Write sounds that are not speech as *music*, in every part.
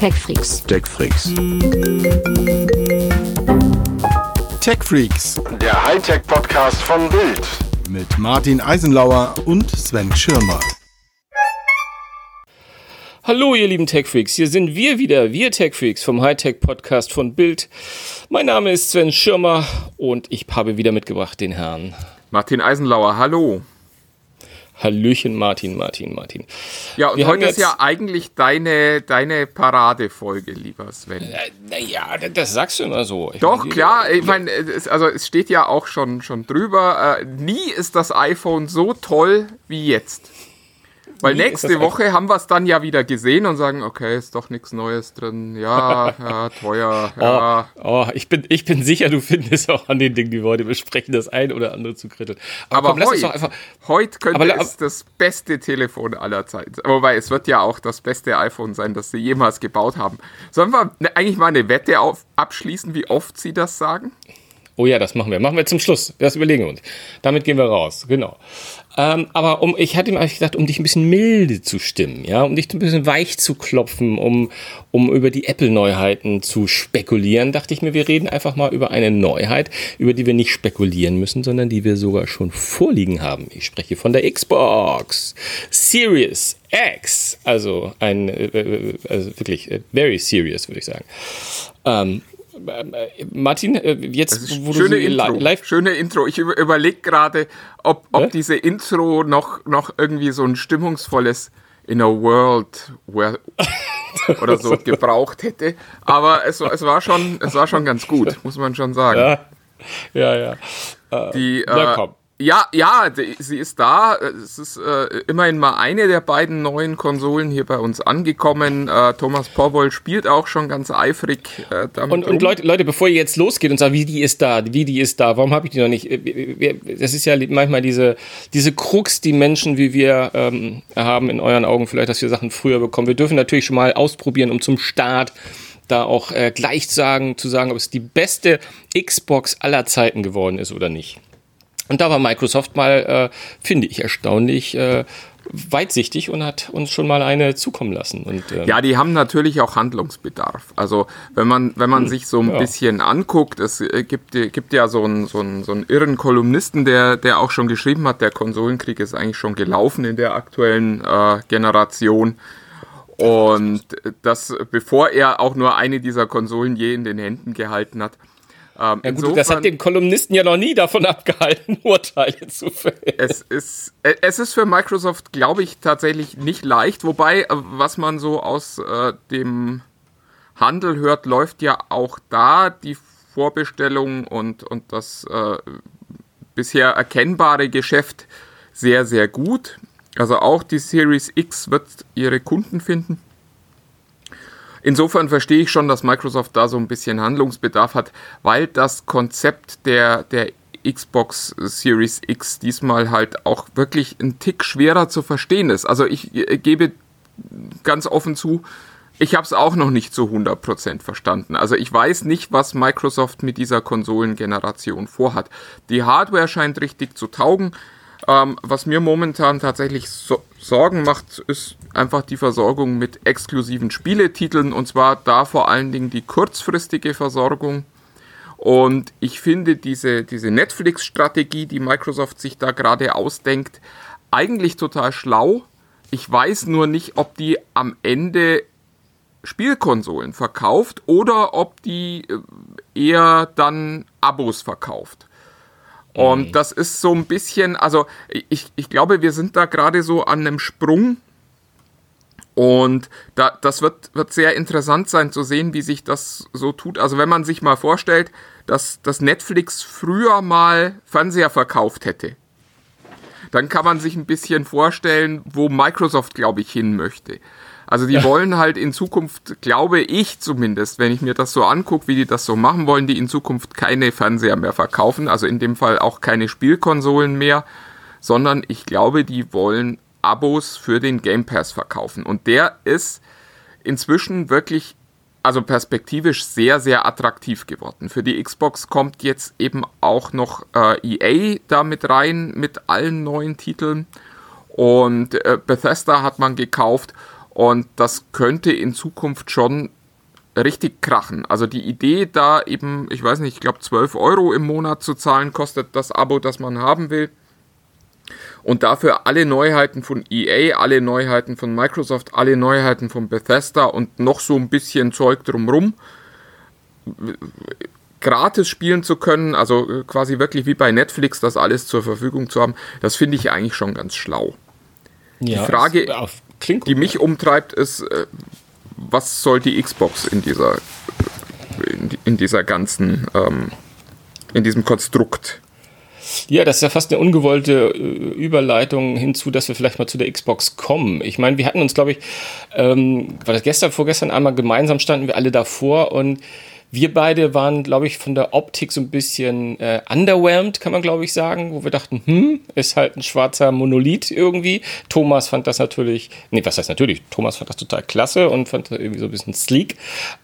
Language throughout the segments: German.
TechFreaks. TechFreaks. TechFreaks Der Hightech-Podcast von Bild. mit Martin Eisenlauer und Sven Schirmer. Hallo, ihr lieben Techfreaks. Hier sind wir wieder, wir Techfreaks vom Hightech-Podcast von Bild. Mein Name ist Sven Schirmer und ich habe wieder mitgebracht den Herrn. Martin Eisenlauer, hallo. Hallöchen, Martin, Martin, Martin. Ja, und Wir heute ist ja eigentlich deine, deine Paradefolge, lieber Sven. Naja, das sagst du immer so. Ich Doch, meine, klar, ich meine, es, also es steht ja auch schon, schon drüber, äh, nie ist das iPhone so toll wie jetzt. Weil ist nächste Woche haben wir es dann ja wieder gesehen und sagen, okay, ist doch nichts Neues drin. Ja, *laughs* ja, teuer, ja. Oh, ich, bin, ich bin sicher, du findest auch an den Dingen, die wir heute besprechen, das ein oder andere zu kritteln. Aber uns heute, einfach. heute könnte Aber es das beste Telefon aller Zeiten sein. Wobei, es wird ja auch das beste iPhone sein, das sie jemals gebaut haben. Sollen wir ne- eigentlich mal eine Wette auf, abschließen, wie oft sie das sagen? Oh ja, das machen wir. Machen wir zum Schluss. Das überlegen wir uns. Damit gehen wir raus. Genau. Ähm, aber um, ich hatte mir eigentlich gedacht, um dich ein bisschen milde zu stimmen, ja, um dich ein bisschen weich zu klopfen, um, um über die Apple-Neuheiten zu spekulieren, dachte ich mir, wir reden einfach mal über eine Neuheit, über die wir nicht spekulieren müssen, sondern die wir sogar schon vorliegen haben. Ich spreche von der Xbox Series X. Also ein, äh, äh, also wirklich, äh, very serious, würde ich sagen. Ähm, äh, Martin, äh, jetzt, wo Schöne du li- Intro. live Schöne Intro. Ich über, überlege gerade, ob, ob Hä? diese Intro noch, noch irgendwie so ein stimmungsvolles In a World where *laughs* oder so gebraucht hätte. Aber es, war- es, war schon, es war schon ganz gut, *laughs* muss man schon sagen. Ja, ja, ja. Die, Na äh, komm. Ja, ja, sie ist da. Es ist äh, immerhin mal eine der beiden neuen Konsolen hier bei uns angekommen. Äh, Thomas Porwoll spielt auch schon ganz eifrig äh, damit Und, und. Leute, Leute, bevor ihr jetzt losgeht und sagt, wie die ist da, wie die ist da, warum habe ich die noch nicht? Äh, wir- Das ist ja manchmal diese, diese Krux, die Menschen wie wir ähm, haben in euren Augen vielleicht, dass wir Sachen früher bekommen. Wir dürfen natürlich schon mal ausprobieren, um zum Start da auch äh, gleich sagen, zu sagen, ob es die beste Xbox aller Zeiten geworden ist oder nicht. Und da war Microsoft mal, äh, finde ich, erstaunlich äh, weitsichtig und hat uns schon mal eine zukommen lassen. Und, ähm, Ja, die haben natürlich auch Handlungsbedarf. Also wenn man, wenn man sich so ein ja. bisschen anguckt, es äh, gibt, gibt ja so einen, so, einen, so einen irren Kolumnisten, der, der auch schon geschrieben hat, der Konsolenkrieg ist eigentlich schon gelaufen in der aktuellen äh, Generation. Und das, bevor er auch nur eine dieser Konsolen je in den Händen gehalten hat. Ähm, Ja gut, das hat den Kolumnisten ja noch nie davon abgehalten, *laughs* Urteile zu fällen. es ist, äh, es ist für Microsoft, glaube ich, tatsächlich nicht leicht. Wobei, äh, was man so aus äh, dem Handel hört, läuft ja auch da die Vorbestellung und, und das äh, bisher erkennbare Geschäft sehr, sehr gut. Also auch die Series X wird ihre Kunden finden. Insofern verstehe ich schon, dass Microsoft da so ein bisschen Handlungsbedarf hat, weil das Konzept der, der Xbox Series X diesmal halt auch wirklich ein Tick schwerer zu verstehen ist. Also ich äh, gebe ganz offen zu, ich habe es auch noch nicht zu 100% verstanden. Also ich weiß nicht, was Microsoft mit dieser Konsolengeneration vorhat. Die Hardware scheint richtig zu taugen. Ähm, was mir momentan tatsächlich so Sorgen macht, ist einfach die Versorgung mit exklusiven Spieletiteln und zwar da vor allen Dingen die kurzfristige Versorgung. Und ich finde diese, diese Netflix-Strategie, die Microsoft sich da gerade ausdenkt, eigentlich total schlau. Ich weiß nur nicht, ob die am Ende Spielkonsolen verkauft oder ob die äh, eher dann Abos verkauft. Und das ist so ein bisschen, also ich, ich glaube, wir sind da gerade so an einem Sprung. Und da, das wird, wird sehr interessant sein zu sehen, wie sich das so tut. Also wenn man sich mal vorstellt, dass, dass Netflix früher mal Fernseher verkauft hätte, dann kann man sich ein bisschen vorstellen, wo Microsoft, glaube ich, hin möchte. Also die wollen halt in Zukunft, glaube ich zumindest, wenn ich mir das so angucke, wie die das so machen, wollen die in Zukunft keine Fernseher mehr verkaufen, also in dem Fall auch keine Spielkonsolen mehr, sondern ich glaube, die wollen Abos für den Game Pass verkaufen. Und der ist inzwischen wirklich, also perspektivisch sehr, sehr attraktiv geworden. Für die Xbox kommt jetzt eben auch noch äh, EA da mit rein, mit allen neuen Titeln. Und äh, Bethesda hat man gekauft. Und das könnte in Zukunft schon richtig krachen. Also die Idee da eben, ich weiß nicht, ich glaube 12 Euro im Monat zu zahlen, kostet das Abo, das man haben will. Und dafür alle Neuheiten von EA, alle Neuheiten von Microsoft, alle Neuheiten von Bethesda und noch so ein bisschen Zeug drumrum gratis spielen zu können, also quasi wirklich wie bei Netflix das alles zur Verfügung zu haben, das finde ich eigentlich schon ganz schlau. Ja, die Frage, es, klingt die mich umtreibt, ist, äh, was soll die Xbox in dieser, in, dieser ganzen, ähm, in diesem Konstrukt? Ja, das ist ja fast eine ungewollte äh, Überleitung hinzu, dass wir vielleicht mal zu der Xbox kommen. Ich meine, wir hatten uns, glaube ich, ähm, war das gestern, vorgestern einmal gemeinsam standen wir alle davor und wir beide waren, glaube ich, von der Optik so ein bisschen äh, underwhelmed, kann man, glaube ich, sagen, wo wir dachten, hm, ist halt ein schwarzer Monolith irgendwie. Thomas fand das natürlich, nee, was heißt natürlich? Thomas fand das total klasse und fand das irgendwie so ein bisschen sleek.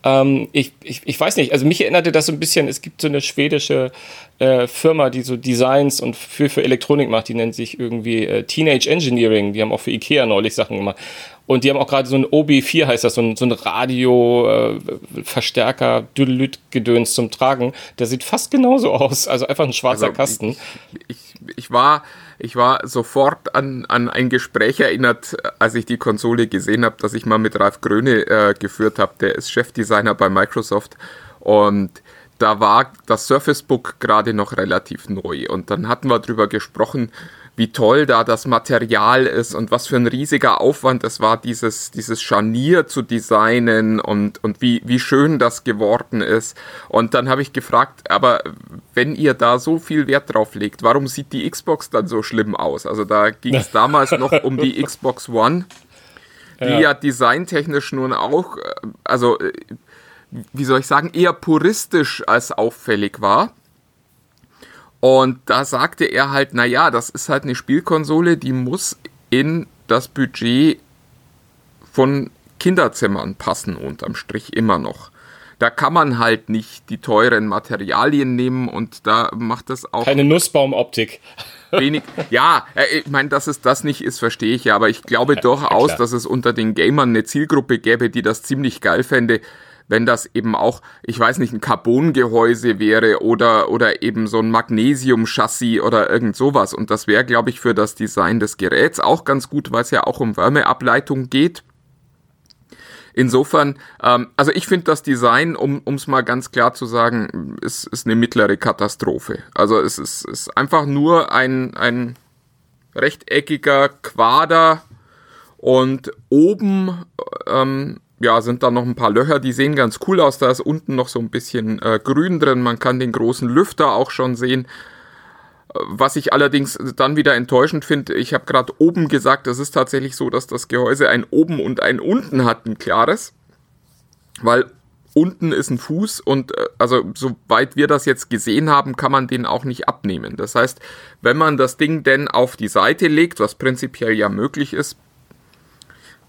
Ähm, ich, ich, ich weiß nicht, also mich erinnerte das so ein bisschen, es gibt so eine schwedische äh, Firma, die so Designs und für, für Elektronik macht, die nennt sich irgendwie äh, Teenage Engineering. Die haben auch für Ikea neulich Sachen gemacht. Und die haben auch gerade so ein OB4, heißt das, so ein, so ein Radio-Verstärker, äh, gedöns zum Tragen. Der sieht fast genauso aus. Also einfach ein schwarzer also, Kasten. Ich, ich, ich, war, ich war sofort an, an ein Gespräch erinnert, als ich die Konsole gesehen habe, das ich mal mit Ralf Gröne äh, geführt habe. Der ist Chefdesigner bei Microsoft. Und da war das Surface Book gerade noch relativ neu. Und dann hatten wir darüber gesprochen, wie toll da das Material ist und was für ein riesiger Aufwand es war, dieses, dieses Scharnier zu designen und, und wie, wie schön das geworden ist. Und dann habe ich gefragt, aber wenn ihr da so viel Wert drauf legt, warum sieht die Xbox dann so schlimm aus? Also da ging es *laughs* damals noch um die Xbox One, die ja, ja designtechnisch nun auch, äh, also äh, wie soll ich sagen, eher puristisch als auffällig war. Und da sagte er halt, naja, das ist halt eine Spielkonsole, die muss in das Budget von Kinderzimmern passen, unterm Strich immer noch. Da kann man halt nicht die teuren Materialien nehmen und da macht das auch. Keine Nussbaumoptik. *laughs* Wenig. Ja, äh, ich meine, dass es das nicht ist, verstehe ich ja, aber ich glaube ja, durchaus, ja, dass es unter den Gamern eine Zielgruppe gäbe, die das ziemlich geil fände, wenn das eben auch, ich weiß nicht, ein Carbongehäuse wäre oder, oder eben so ein Magnesium-Chassis oder irgend sowas. Und das wäre, glaube ich, für das Design des Geräts auch ganz gut, weil es ja auch um Wärmeableitung geht. Insofern, ähm, also ich finde das Design, um es mal ganz klar zu sagen, ist, ist eine mittlere Katastrophe. Also es ist, ist einfach nur ein, ein rechteckiger Quader und oben ähm, ja, sind da noch ein paar Löcher, die sehen ganz cool aus. Da ist unten noch so ein bisschen äh, Grün drin. Man kann den großen Lüfter auch schon sehen. Äh, was ich allerdings dann wieder enttäuschend finde, ich habe gerade oben gesagt, es ist tatsächlich so, dass das Gehäuse ein oben und ein unten hat, ein klares. Weil unten ist ein Fuß und äh, also soweit wir das jetzt gesehen haben, kann man den auch nicht abnehmen. Das heißt, wenn man das Ding denn auf die Seite legt, was prinzipiell ja möglich ist,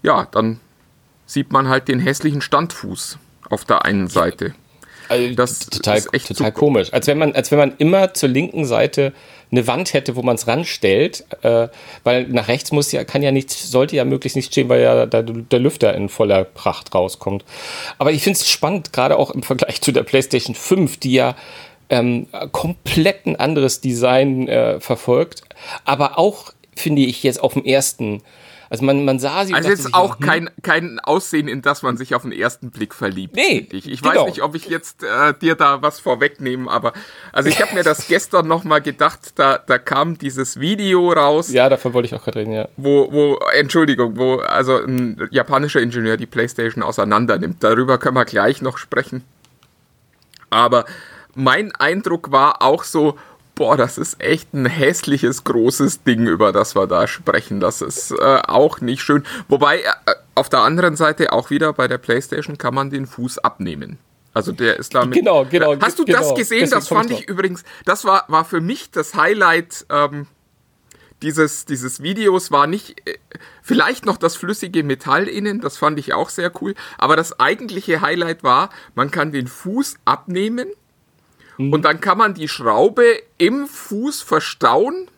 ja, dann sieht man halt den hässlichen Standfuß auf der einen Seite. Also das total, ist echt total komisch. Als wenn man, als wenn man immer zur linken Seite eine Wand hätte, wo man es ranstellt, äh, weil nach rechts muss ja, kann ja nicht, sollte ja möglichst nicht stehen, weil ja da, der Lüfter in voller Pracht rauskommt. Aber ich finde es spannend, gerade auch im Vergleich zu der PlayStation 5, die ja ähm, komplett ein anderes Design äh, verfolgt, aber auch finde ich jetzt auf dem ersten also man, man sah sie. Also jetzt auch hm? kein, kein Aussehen, in das man sich auf den ersten Blick verliebt. Nee. Ich, ich genau. weiß nicht, ob ich jetzt äh, dir da was vorwegnehme, aber also ich habe mir das *laughs* gestern nochmal gedacht, da, da kam dieses Video raus. Ja, davon wollte ich auch gerade reden, ja. Wo, wo, Entschuldigung, wo also ein japanischer Ingenieur die Playstation auseinander nimmt. Darüber können wir gleich noch sprechen. Aber mein Eindruck war auch so, boah, das ist echt ein hässliches, großes Ding, über das wir da sprechen. Das ist äh, auch nicht schön. Wobei, äh, auf der anderen Seite auch wieder bei der PlayStation kann man den Fuß abnehmen. Also der ist damit. Genau, genau. Hast du genau, das gesehen? Das fand ich übrigens, das war, war für mich das Highlight ähm, dieses, dieses Videos, war nicht, äh, vielleicht noch das flüssige Metall innen, das fand ich auch sehr cool. Aber das eigentliche Highlight war, man kann den Fuß abnehmen Mhm. Und dann kann man die Schraube im Fuß verstauen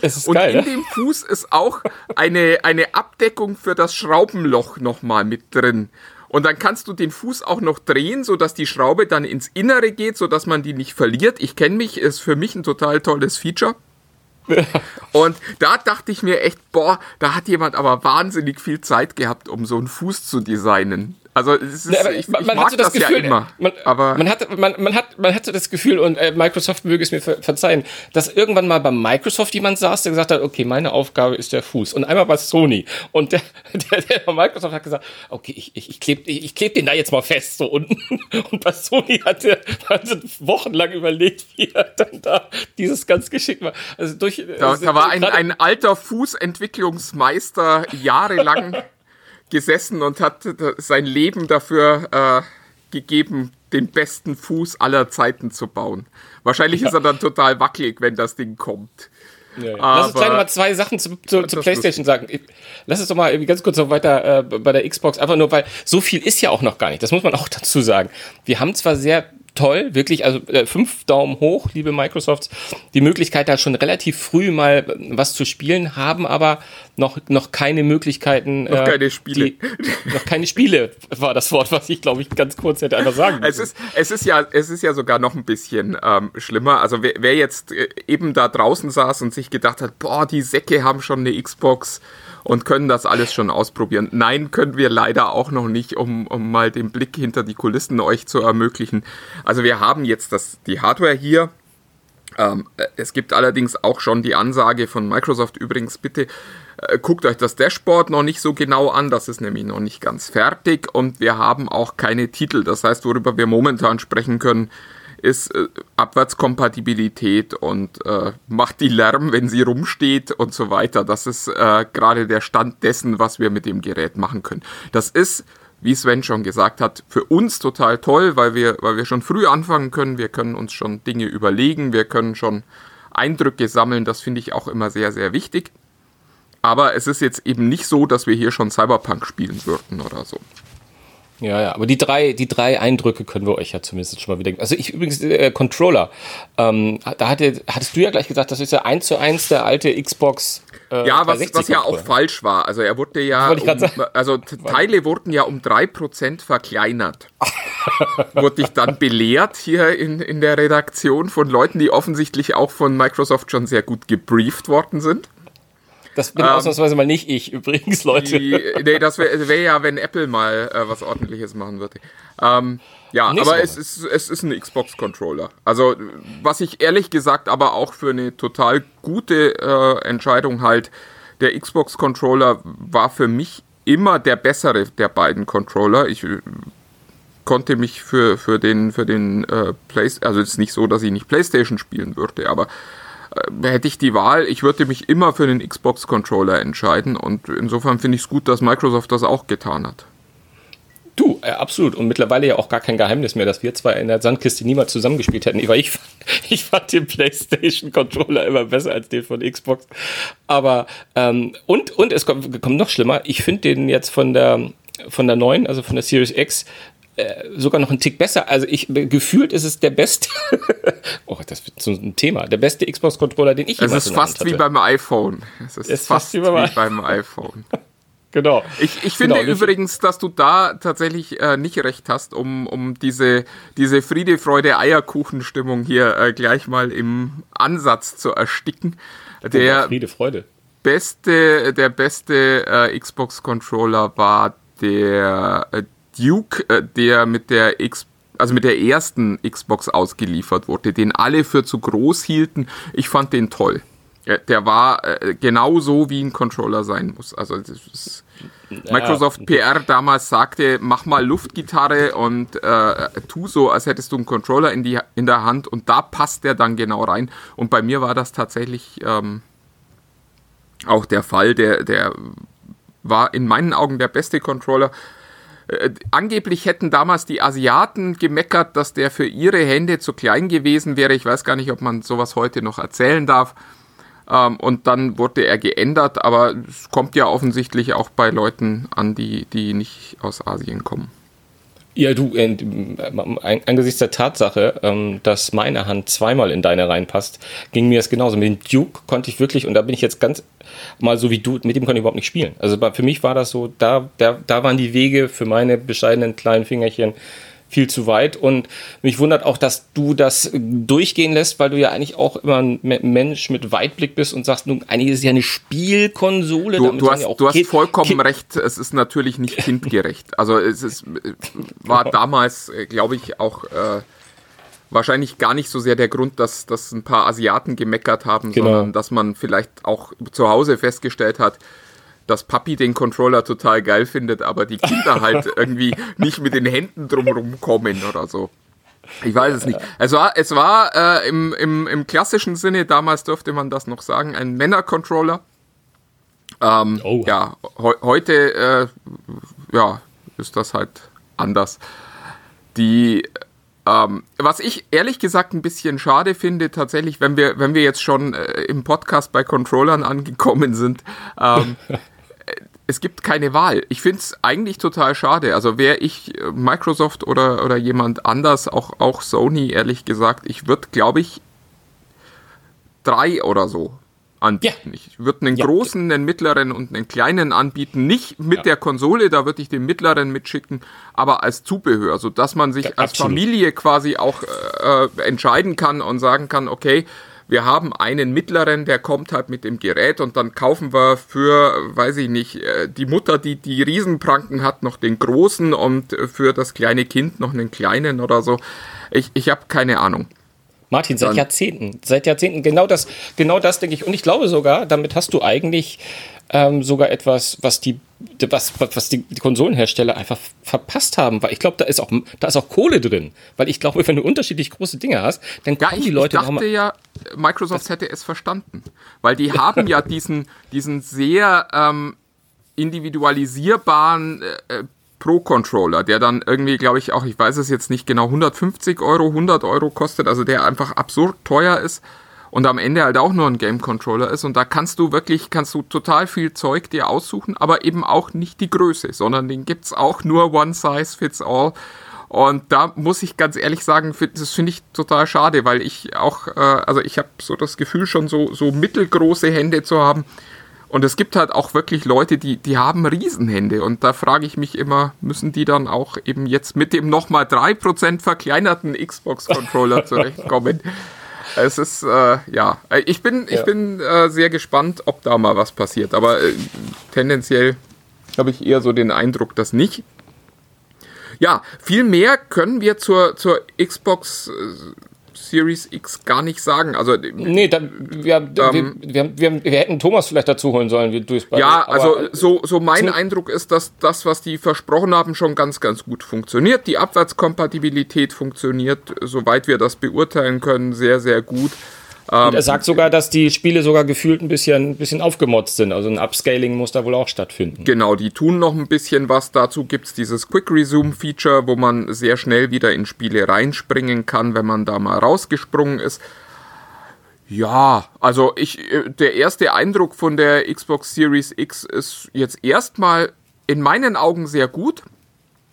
Das ist und geil, in ne? dem Fuß ist auch eine, eine Abdeckung für das Schraubenloch nochmal mit drin. Und dann kannst du den Fuß auch noch drehen, sodass die Schraube dann ins Innere geht, sodass man die nicht verliert. Ich kenne mich, ist für mich ein total tolles Feature. *laughs* Und da dachte ich mir echt, boah, da hat jemand aber wahnsinnig viel Zeit gehabt, um so einen Fuß zu designen. Also es ist, Ja, ich, man, man mag hatte das, das, Gefühl, ja immer. Man, aber man, hatte, man, man, hat, man hatte das Gefühl, und äh, Microsoft möge es mir ver verzeihen, dass irgendwann mal bei Microsoft jemand saß, der gesagt hat, okay, meine Aufgabe ist der Fuß. Und einmal bei Sony. Und der, *laughs* der, der bei Microsoft hat gesagt, okay, ich, ich, ich klebe ich, ich kleb den da jetzt mal fest so unten. *laughs* Und bei Sony hat *laughs* er also wochenlang überlegt, wie er dann da dieses ganz geschickt war. Also durch, da, also da war ein, ein alter Fußentwicklungsmeister jahrelang gesessen und hat sein Leben dafür äh, gegeben, den besten Fuß aller Zeiten zu bauen. Wahrscheinlich ist er dann total wackelig, wenn das Ding kommt. Ja, ja. Lass uns gleich mal zwei Sachen zu, zu, zu PlayStation sagen. Lass uns doch mal ganz kurz noch weiter äh, bei der Xbox, einfach nur, weil so viel ist ja auch noch gar nicht. Das muss man auch dazu sagen. Wir haben zwar sehr toll, wirklich, also äh, fünf Daumen hoch, liebe Microsofts, die Möglichkeit, da schon relativ früh mal äh, was zu spielen, haben aber noch, noch keine Möglichkeiten. Noch keine Spiele. Die, *laughs* noch keine Spiele war das Wort, was ich, glaube ich, ganz kurz hätte einfach sagen müssen. Es ist, es ist ja, es ist ja sogar noch ein bisschen ähm, schlimmer. Also wer, wer jetzt äh, eben da draußen saß und sich gedacht hat, boah, die Säcke haben schon eine Xbox und können das alles schon ausprobieren. Nein, können wir leider auch noch nicht, um, um mal den Blick hinter die Kulissen euch zu ermöglichen. Also wir haben jetzt das, die Hardware hier. Ähm, äh, es gibt allerdings auch schon die Ansage von Microsoft übrigens, bitte äh, guckt euch das Dashboard noch nicht so genau an, das ist nämlich noch nicht ganz fertig und wir haben auch keine Titel. Das heißt, worüber wir momentan sprechen können, ist äh, Abwärtskompatibilität und äh, macht die Lärm, wenn sie rumsteht und so weiter. Das ist äh, gerade der Stand dessen, was wir mit dem Gerät machen können. Das ist, wie Sven schon gesagt hat, für uns total toll, weil wir, weil wir schon früh anfangen können. Wir können uns schon Dinge überlegen, wir können schon Eindrücke sammeln. Das finde ich auch immer sehr, sehr wichtig. Aber es ist jetzt eben nicht so, dass wir hier schon Cyberpunk spielen würden oder so. Ja, ja, aber die drei, die drei Eindrücke können wir euch ja zumindest schon mal wieder. Also ich übrigens, äh, Controller, ähm, da hatte, hattest du ja gleich gesagt, das ist ja eins zu eins der alte Xbox. Äh, Ja, was, 360 was ja auch falsch war. Also er wurde ja, um, also Teile wurden ja um 3% verkleinert. *laughs* wurde ich dann belehrt hier in, in der Redaktion von Leuten, die offensichtlich auch von Microsoft schon sehr gut gebrieft worden sind. Das bin ausnahmsweise mal nicht ich übrigens, Leute. Ähm, Die, nee, das wäre wär ja, wenn Apple mal äh, was ordentliches machen würde. Ähm, ja, Nächste aber Woche. es ist, es ist ein Xbox-Controller. Also, was ich ehrlich gesagt aber auch für eine total gute äh, Entscheidung halt, der Xbox-Controller war für mich immer der bessere der beiden Controller. Ich äh, konnte mich für, für den, für den äh, Play also es ist nicht so, dass ich nicht Playstation spielen würde, aber hätte ich die Wahl, ich würde mich immer für den Xbox-Controller entscheiden und insofern finde ich es gut, dass Microsoft das auch getan hat. Du, äh, absolut. Und mittlerweile ja auch gar kein Geheimnis mehr, dass wir zwei in der Sandkiste niemals zusammengespielt hätten. Ich, fand- *laughs* ich fand den PlayStation-Controller immer besser als den von Xbox. Aber, ähm, und, und es kommt, kommt noch schlimmer. Ich finde den jetzt von der, von der neuen, also von der Series X, äh, sogar noch einen Tick besser. Also ich gefühlt ist es der beste. *laughs* oh, das wird so ein Thema. Der beste Xbox-Controller, den ich Es jemals ist in der fast wie beim iPhone. Es ist, Ist fast, fast wie beim wie beim iPhone. *laughs* Genau. Ich, ich finde Genau, übrigens, dass du da tatsächlich äh, nicht recht hast, um, um diese, diese Friede, Freude, Eierkuchen-Stimmung hier äh, gleich mal im Ansatz zu ersticken. Der Friede, Freude. beste, der beste äh, Xbox-Controller war der äh, Duke, äh, der mit der X also mit der ersten Xbox ausgeliefert wurde, den alle für zu groß hielten. Ich fand den toll. Ja, Der war äh, genau so, wie ein Controller sein muss. Also Microsoft PR damals sagte, mach mal Luftgitarre und äh, tu so, als hättest du einen Controller in, die, in der Hand und da passt der dann genau rein. Und bei mir war das tatsächlich ähm, auch der Fall. Der, der war in meinen Augen der beste Controller. Äh, angeblich hätten damals die Asiaten gemeckert, dass der für ihre Hände zu klein gewesen wäre. Ich weiß gar nicht, ob man sowas heute noch erzählen darf. Ähm, und dann wurde er geändert, aber es kommt ja offensichtlich auch bei Leuten an, die, die nicht aus Asien kommen. Ja, du, äh, angesichts der Tatsache, ähm, dass meine Hand zweimal in deine reinpasst, ging mir das genauso. Mit dem Duke konnte ich wirklich, und da bin ich jetzt ganz mal so wie du, mit dem konnte ich überhaupt nicht spielen. Also für mich war das so, da, da, da waren die Wege für meine bescheidenen kleinen Fingerchen viel zu weit. Und mich wundert auch, dass du das durchgehen lässt, weil du ja eigentlich auch immer ein Mensch mit Weitblick bist und sagst, nun, eigentlich ist es ja eine Spielkonsole. Du, du hast, ja du hast vollkommen kind recht, es ist natürlich nicht kindgerecht. Also es ist, war *laughs* damals, äh, glaube ich, auch äh, wahrscheinlich gar nicht so sehr der Grund, dass, dass ein paar Asiaten gemeckert haben, genau. sondern dass man vielleicht auch zu Hause festgestellt hat, dass Papi den Controller total geil findet, aber die Kinder *laughs* halt irgendwie nicht mit den Händen drumherum kommen oder so. Ich weiß es nicht. Es war, es war äh, im, im, im klassischen Sinne, damals dürfte man das noch sagen, ein Männer-Controller. Ähm, oh. Ja, he heute äh, ja, ist das halt anders. Die, ähm, was ich ehrlich gesagt ein bisschen schade finde, tatsächlich, wenn wir, wenn wir jetzt schon äh, im Podcast bei Controllern angekommen sind, ähm, *laughs* es gibt keine Wahl. Ich finde es eigentlich total schade. Also wäre ich äh, Microsoft oder, oder jemand anders, auch, auch Sony, ehrlich gesagt, ich würde, glaube ich, drei oder so anbieten. Ja. Ich würde einen ja. großen, einen mittleren und einen kleinen anbieten. Nicht mit ja. der Konsole, da würde ich den mittleren mitschicken, aber als Zubehör, sodass man sich als Familie quasi auch äh, äh, entscheiden kann und sagen kann, okay, wir haben einen mittleren, der kommt halt mit dem Gerät und dann kaufen wir für, weiß ich nicht, äh, die Mutter, die die Riesenpranken hat, noch den großen und für das kleine Kind noch einen kleinen oder so. Ich, ich habe keine Ahnung. Martin, seit dann, Jahrzehnten, seit Jahrzehnten, genau das, genau das denke ich. Und ich glaube sogar, damit hast du eigentlich ähm, sogar etwas, was die, was, was die, die Konsolenhersteller einfach verpasst haben, weil ich glaube, da ist auch, da ist auch Kohle drin, weil ich glaube, wenn du unterschiedlich große Dinge hast, dann kommen ja, ich, die Leute ich dachte ja, Microsoft hätte es verstanden, weil die haben ja diesen, diesen sehr ähm, individualisierbaren äh, Pro-Controller, der dann irgendwie, glaube ich, auch, ich weiß es jetzt nicht genau, 150 Euro, 100 Euro kostet, also der einfach absurd teuer ist und am Ende halt auch nur ein Game Controller ist. Und da kannst du wirklich, kannst du total viel Zeug dir aussuchen, aber eben auch nicht die Größe, sondern den gibt's auch nur One Size Fits All. Und da muss ich ganz ehrlich sagen, das finde ich total schade, weil ich auch, äh, also ich habe so das Gefühl, schon so, so mittelgroße Hände zu haben. Und es gibt halt auch wirklich Leute, die, die haben Riesenhände. Und da frage ich mich immer, müssen die dann auch eben jetzt mit dem nochmal 3% verkleinerten Xbox-Controller *laughs* zurechtkommen? Es ist, äh, ja, ich bin, ich ja. bin äh, sehr gespannt, ob da mal was passiert. Aber äh, tendenziell habe ich eher so den Eindruck, dass nicht. Ja, viel mehr können wir zur, zur Xbox äh, Series X gar nicht sagen. Also, nee, da, wir, ähm, wir, wir, wir, wir, hätten Thomas vielleicht dazu holen sollen. Du ja, also so, so mein Eindruck ist, dass das, was die versprochen haben, schon ganz, ganz gut funktioniert. Die Abwärtskompatibilität funktioniert, soweit wir das beurteilen können, sehr, sehr gut. Und er sagt sogar, dass die Spiele sogar gefühlt ein bisschen, ein bisschen aufgemotzt sind. Also ein Upscaling muss da wohl auch stattfinden. Genau, die tun noch ein bisschen was. Dazu gibt es dieses Quick Resume Feature, wo man sehr schnell wieder in Spiele reinspringen kann, wenn man da mal rausgesprungen ist. Ja, also ich, äh, der erste Eindruck von der Xbox Series X ist jetzt erstmal in meinen Augen sehr gut.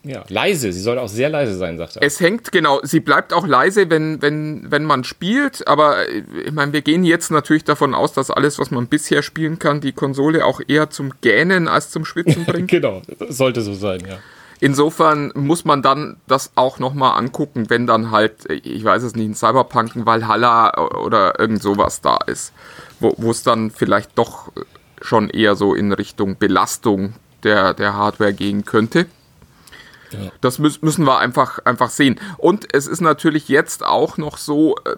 Ja, leise. Sie soll auch sehr leise sein, sagt er. Es hängt, genau. Sie bleibt auch leise, wenn, wenn, wenn man spielt. Aber äh, ich meine, wir gehen jetzt natürlich davon aus, dass alles, was man bisher spielen kann, die Konsole auch eher zum Gähnen als zum Schwitzen *laughs* bringt. genau, sollte so sein, ja. Insofern muss man dann das auch nochmal angucken, wenn dann halt, äh, ich weiß es nicht, ein Cyberpunk, ein Valhalla oder irgend sowas da ist. Wo es dann vielleicht doch schon eher so in Richtung Belastung der, der Hardware gehen könnte. Das müssen wir einfach, einfach sehen. Und es ist natürlich jetzt auch noch so, äh,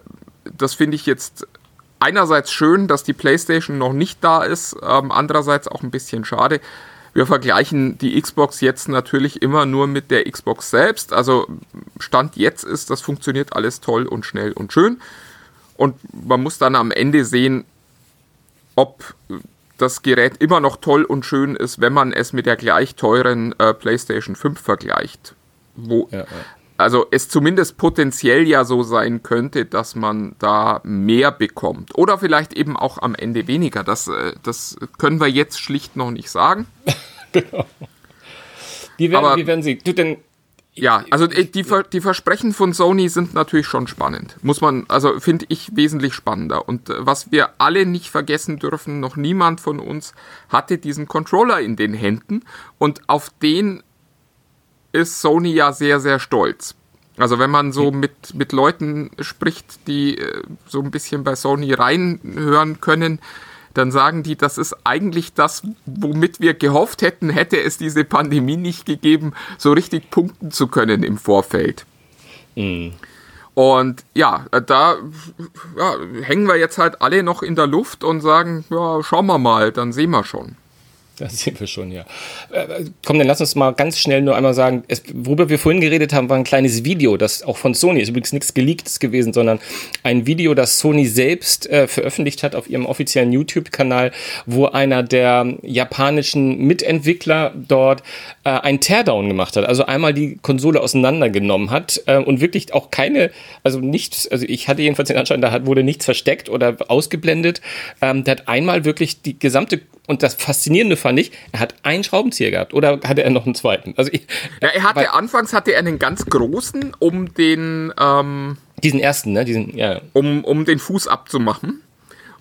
das finde ich jetzt einerseits schön, dass die PlayStation noch nicht da ist, ähm, andererseits auch ein bisschen schade. Wir vergleichen die Xbox jetzt natürlich immer nur mit der Xbox selbst. Also Stand jetzt ist, das funktioniert alles toll und schnell und schön. Und man muss dann am Ende sehen, ob das Gerät immer noch toll und schön ist, wenn man es mit der gleich teuren äh, PlayStation 5 vergleicht. Wo, ja, ja. Also es zumindest potenziell ja so sein könnte, dass man da mehr bekommt. Oder vielleicht eben auch am Ende weniger. Das, äh, das können wir jetzt schlicht noch nicht sagen. *laughs* genau. Wie werden, Aber, wie werden sie? Du denn, ja, also äh, die, die Versprechen von Sony sind natürlich schon spannend. Muss man, also finde ich wesentlich spannender. Und äh, was wir alle nicht vergessen dürfen, noch niemand von uns hatte diesen Controller in den Händen und auf den ist Sony ja sehr, sehr stolz. Also wenn man so mit, mit Leuten spricht, die äh, so ein bisschen bei Sony reinhören können, dann sagen die, das ist eigentlich das, womit wir gehofft hätten, hätte es diese Pandemie nicht gegeben, so richtig punkten zu können im Vorfeld. Mhm. Und ja, da ja, hängen wir jetzt halt alle noch in der Luft und sagen, ja, schauen wir mal, dann sehen wir schon. *laughs* Das sehen wir schon, ja. Äh, komm, dann lass uns mal ganz schnell nur einmal sagen, es, worüber wir vorhin geredet haben, war ein kleines Video, das auch von Sony ist übrigens nichts geleaktes gewesen, sondern ein Video, das Sony selbst äh, veröffentlicht hat auf ihrem offiziellen YouTube-Kanal, wo einer der japanischen Mitentwickler dort äh, ein Teardown gemacht hat. Also einmal die Konsole auseinandergenommen hat äh, und wirklich auch keine, also nichts, also ich hatte jedenfalls den Anschein, da hat, wurde nichts versteckt oder ausgeblendet. Ähm, der hat einmal wirklich die gesamte und das Faszinierende fand ich, er hat einen Schraubenzieher gehabt oder hatte er noch einen zweiten? Also ich, ja, er hatte anfangs hatte er einen ganz großen, um den ähm, diesen ersten, ne, diesen ja, um um den Fuß abzumachen.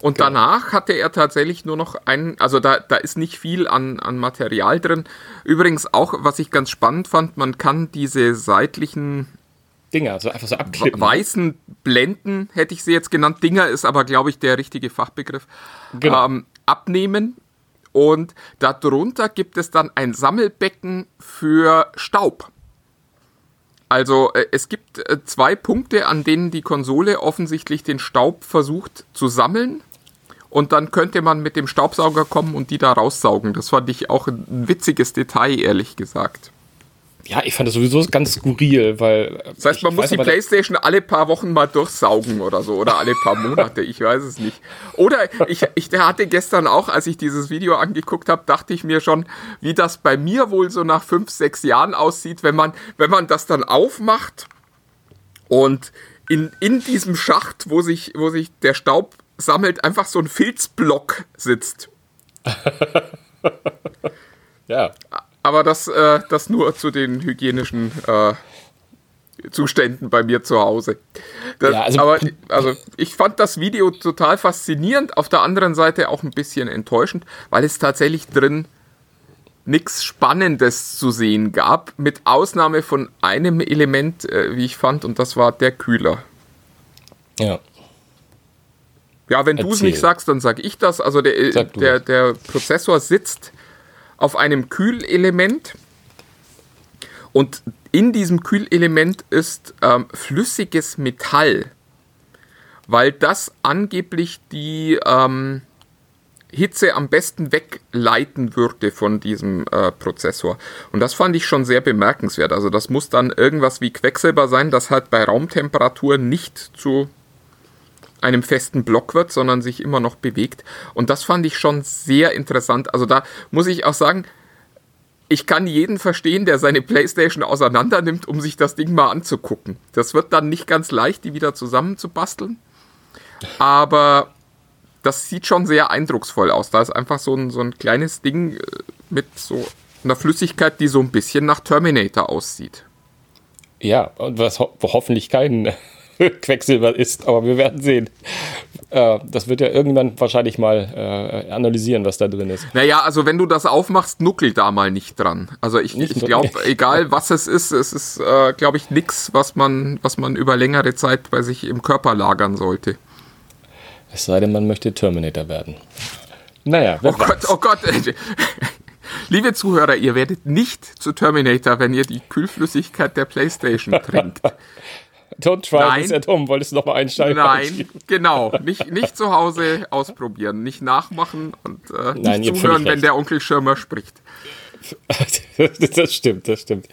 Und genau. danach hatte er tatsächlich nur noch einen, also da, da ist nicht viel an, an Material drin. Übrigens auch, was ich ganz spannend fand, man kann diese seitlichen Dinger, so einfach so abklippen. Weißen Blenden, hätte ich sie jetzt genannt. Dinger ist aber, glaube ich, der richtige Fachbegriff. Genau. Ähm, abnehmen und darunter gibt es dann ein Sammelbecken für Staub. Also äh, es gibt äh, zwei Punkte, an denen die Konsole offensichtlich den Staub versucht zu sammeln. Und dann könnte man mit dem Staubsauger kommen und die da raussaugen. Das fand ich auch ein witziges Detail, ehrlich gesagt. Ja, ich fand das sowieso ganz skurril, weil. Das heißt, man muss die Playstation alle paar Wochen mal durchsaugen oder so oder alle paar Monate, ich weiß es nicht. Oder ich, ich hatte gestern auch, als ich dieses Video angeguckt habe, dachte ich mir schon, wie das bei mir wohl so nach fünf, sechs Jahren aussieht, wenn man, wenn man das dann aufmacht und in, in diesem Schacht, wo sich, wo sich der Staub sammelt, einfach so ein Filzblock sitzt. *laughs* ja. Aber das, äh, das nur zu den hygienischen äh, Zuständen bei mir zu Hause. Das, ja, also, aber also ich fand das Video total faszinierend, auf der anderen Seite auch ein bisschen enttäuschend, weil es tatsächlich drin nichts Spannendes zu sehen gab, mit Ausnahme von einem Element, äh, wie ich fand, und das war der Kühler. Ja. Ja, wenn du es nicht sagst, dann sag ich das. Also der, der, der Prozessor sitzt auf einem Kühlelement und in diesem Kühlelement ist ähm, flüssiges Metall, weil das angeblich die ähm, Hitze am besten wegleiten würde von diesem äh, Prozessor. Und das fand ich schon sehr bemerkenswert. Also das muss dann irgendwas wie Quecksilber sein, das halt bei Raumtemperatur nicht zu einem festen Block wird, sondern sich immer noch bewegt. Und das fand ich schon sehr interessant. Also da muss ich auch sagen, ich kann jeden verstehen, der seine Playstation auseinander nimmt, um sich das Ding mal anzugucken. Das wird dann nicht ganz leicht, die wieder zusammenzubasteln. Aber das sieht schon sehr eindrucksvoll aus. Da ist einfach so ein, so ein kleines Ding äh, mit so einer Flüssigkeit, die so ein bisschen nach Terminator aussieht. Ja, und was ho hoffentlich kein *laughs* Quecksilber ist, aber wir werden sehen. Äh, das wird ja irgendwann wahrscheinlich mal äh, analysieren, was da drin ist. Naja, also wenn du das aufmachst, nuckel da mal nicht dran. Also ich, ich glaube, egal was es ist, es ist, äh, glaube ich, nichts, was man, was man über längere Zeit bei sich im Körper lagern sollte. Es sei denn, man möchte Terminator werden. Naja, oh Gott, oh Gott. *laughs* Liebe Zuhörer, ihr werdet nicht zu Terminator, wenn ihr die Kühlflüssigkeit der Playstation trinkt. *laughs* Don't try Nein. this at home. Wolltest du noch mal einsteigen? Nein, genau. Nicht, nicht zu Hause ausprobieren, nicht nachmachen und äh, Nein, nicht zuhören, wenn der Onkel Schirmer spricht. *laughs* das stimmt, das stimmt.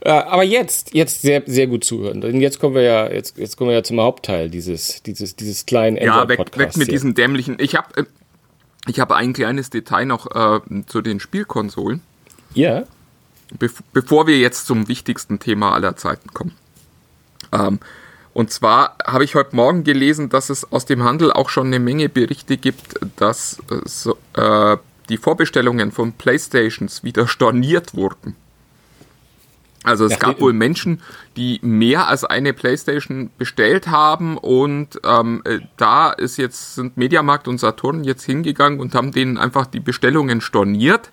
Äh, aber jetzt, jetzt sehr, sehr gut zuhören. Denn jetzt kommen wir ja, jetzt, jetzt kommen wir ja zum Hauptteil dieses, dieses, dieses kleinen Ja, weg, weg mit hier. diesen dämlichen. Ich habe, äh, ich habe ein kleines Detail noch äh, zu den Spielkonsolen. Ja. Be bevor wir jetzt zum wichtigsten Thema aller Zeiten kommen. Ähm, und zwar habe ich heute Morgen gelesen, dass es aus dem Handel auch schon eine Menge Berichte gibt, dass äh, so, äh, die Vorbestellungen von Playstations wieder *laughs* storniert wurden. Also es Ja, gab wohl Menschen, die mehr als eine PlayStation bestellt haben und ähm, äh, da ist jetzt sind Mediamarkt und Saturn jetzt hingegangen und haben denen einfach die Bestellungen storniert,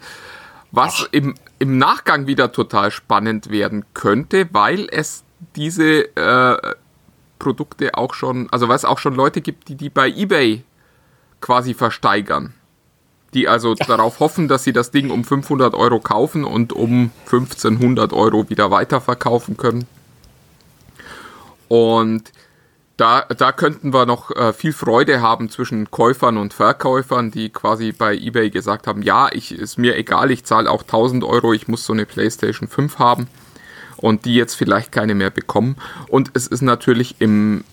was im, im Nachgang wieder total spannend werden könnte, weil es diese äh, Produkte auch schon, also weil es auch schon Leute gibt, die die bei eBay quasi versteigern. Die also darauf hoffen, dass sie das Ding um 500 Euro kaufen und um 1500 Euro wieder weiterverkaufen können. Und da, da könnten wir noch äh, viel Freude haben zwischen Käufern und Verkäufern, die quasi bei eBay gesagt haben, ja, ich, ist mir egal, ich zahle auch 1000 Euro, ich muss so eine PlayStation 5 haben und die jetzt vielleicht keine mehr bekommen. Und es ist natürlich im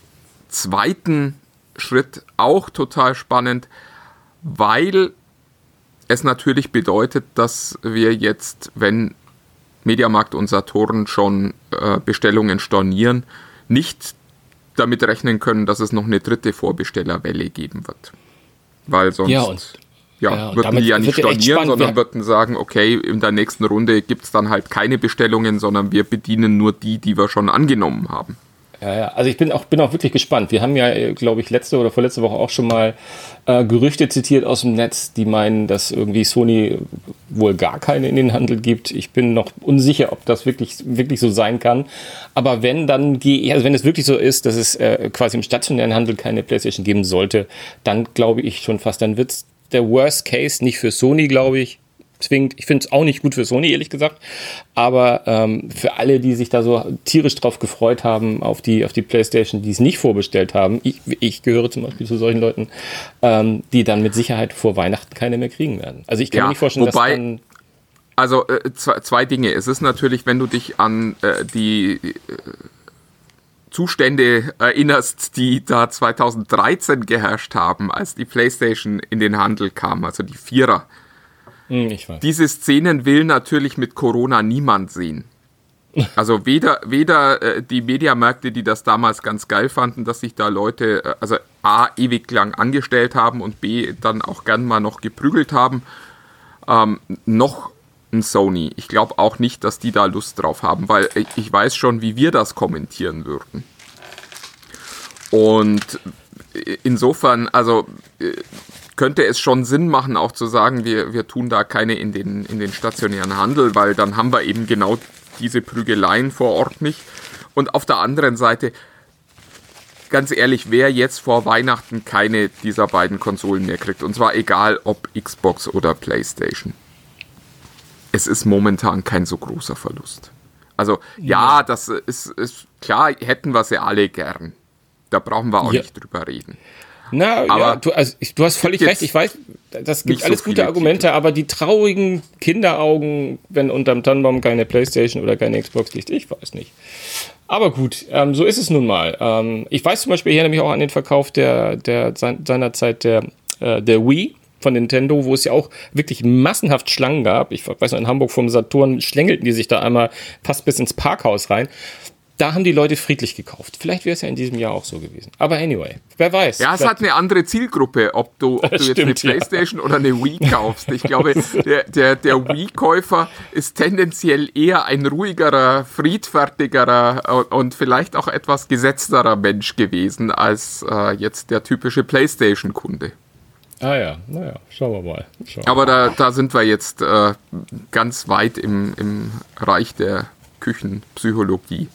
zweiten Schritt auch total spannend, weil es natürlich bedeutet, dass wir jetzt, wenn Mediamarkt und Saturn schon äh, Bestellungen stornieren, nicht damit rechnen können, dass es noch eine dritte Vorbestellerwelle geben wird. Weil sonst Ja, und- ja, ja, würden damit die ja nicht stornieren, sondern würden sagen, okay, in der nächsten Runde gibt es dann halt keine Bestellungen, sondern wir bedienen nur die, die wir schon angenommen haben. Ja, ja, also ich bin auch, bin auch wirklich gespannt. Wir haben ja, glaube ich, letzte oder vorletzte Woche auch schon mal äh, Gerüchte zitiert aus dem Netz, die meinen, dass irgendwie Sony wohl gar keine in den Handel gibt. Ich bin noch unsicher, ob das wirklich, wirklich so sein kann. Aber wenn, dann gehe also wenn es wirklich so ist, dass es äh, quasi im stationären Handel keine Playstation geben sollte, dann glaube ich schon fast, dann wird es der Worst Case, nicht für Sony, glaube ich, zwingend. Ich finde es auch nicht gut für Sony, ehrlich gesagt. Aber ähm, für alle, die sich da so tierisch drauf gefreut haben, auf die, auf die Playstation, die es nicht vorbestellt haben, ich, ich gehöre zum Beispiel zu solchen Leuten, ähm, die dann mit Sicherheit vor Weihnachten keine mehr kriegen werden. Also ich kann Ja, mir nicht vorstellen, wobei- dass dann. Also äh, zwei, zwei Dinge. Es ist natürlich, wenn du dich an äh, die äh, Zustände erinnerst, die da 2013 geherrscht haben, als die PlayStation in den Handel kam, also die Vierer. Hm. Diese Szenen will natürlich mit Corona niemand sehen. Also weder, weder äh, die Mediamärkte, die das damals ganz geil fanden, dass sich da Leute, äh, also A, ewig lang angestellt haben und B, dann auch gern mal noch geprügelt haben, ähm, noch ein Sony. Ich glaube auch nicht, dass die da Lust drauf haben, weil ich, weiß schon, wie wir das kommentieren würden. Und insofern, also äh, könnte es schon Sinn machen, auch zu sagen, wir, wir tun da keine in den, in den stationären Handel, weil dann haben wir eben genau diese Prügeleien vor Ort nicht. Und auf der anderen Seite, ganz ehrlich, wer jetzt vor Weihnachten keine dieser beiden Konsolen mehr kriegt, und zwar egal ob Xbox oder PlayStation, es ist momentan kein so großer Verlust. Also ja, das ist, ist klar, hätten wir sie alle gern. Da brauchen wir auch Ja. nicht drüber reden. Na, ja, Aber du, also, ich- du hast völlig recht. Ich weiß, das gibt nicht so alles gute Argumente, aber die traurigen Kinderaugen, wenn unterm Tannenbaum keine Playstation oder keine Xbox liegt, ich weiß nicht. Aber gut, ähm, so ist es nun mal. Ähm, ich weiß zum Beispiel hier nämlich auch an den Verkauf der, der sein- seinerzeit der, äh, der Wii von Nintendo, wo es ja auch wirklich massenhaft Schlangen gab. Ich weiß noch, in Hamburg vom Saturn schlängelten die sich da einmal fast bis ins Parkhaus rein. Da haben die Leute friedlich gekauft. Vielleicht wäre es ja in diesem Jahr auch so gewesen. Aber anyway, wer weiß. Ja, es hat eine andere Zielgruppe, ob du, ob *laughs* du jetzt eine Stimmt, ja. Playstation oder eine Wii kaufst. Ich glaube, der, der, der Wii-Käufer ist tendenziell eher ein ruhigerer, friedfertigerer und, und vielleicht auch etwas gesetzterer Mensch gewesen als äh, jetzt der typische Playstation-Kunde. Ah ja, naja, schauen wir mal. Schauen Aber da, da sind wir jetzt äh, ganz weit im, im Reich der Küchenpsychologie.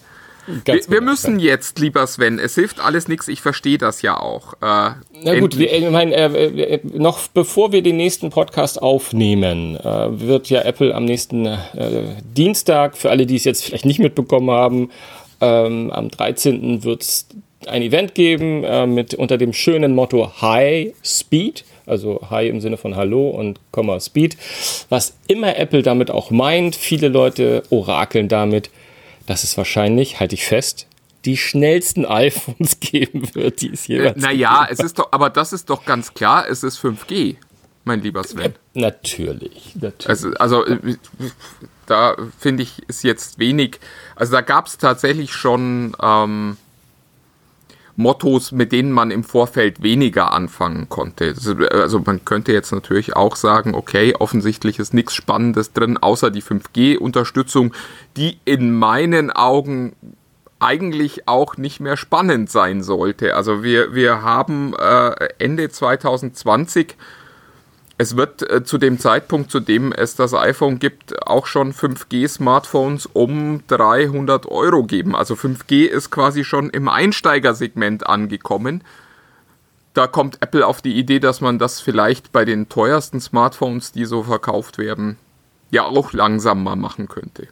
Wir, wir genau. müssen jetzt, lieber Sven, es hilft alles nichts, ich verstehe das ja auch. Äh, Na gut, wir, ich meine, äh, äh, noch bevor wir den nächsten Podcast aufnehmen, äh, wird ja Apple am nächsten äh, Dienstag, für alle, die es jetzt vielleicht nicht mitbekommen haben, ähm, am 13. wird es ein Event geben äh, mit unter dem schönen Motto High Speed, also High im Sinne von Hallo und Komma Speed, was immer Apple damit auch meint. Viele Leute orakeln damit, dass es wahrscheinlich, halte ich fest, die schnellsten *laughs* iPhones geben wird, die es jemals Naja, es ist doch, aber das ist doch ganz klar, es ist 5G, mein lieber Sven. Natürlich, natürlich. Also, also äh, da finde ich, ist jetzt wenig. Also da gab es tatsächlich schon, ähm, Mottos, mit denen man im Vorfeld weniger anfangen konnte. Also man könnte jetzt natürlich auch sagen, okay, offensichtlich ist nichts Spannendes drin, außer die 5G-Unterstützung, die in meinen Augen eigentlich auch nicht mehr spannend sein sollte. Also wir, wir haben äh, Ende 2020 es wird äh, zu dem Zeitpunkt, zu dem es das iPhone gibt, auch schon 5G-Smartphones um 300 Euro geben. Also 5G ist quasi schon im Einsteigersegment angekommen. Da kommt Apple auf die Idee, dass man das vielleicht bei den teuersten Smartphones, die so verkauft werden, ja auch langsam mal machen könnte.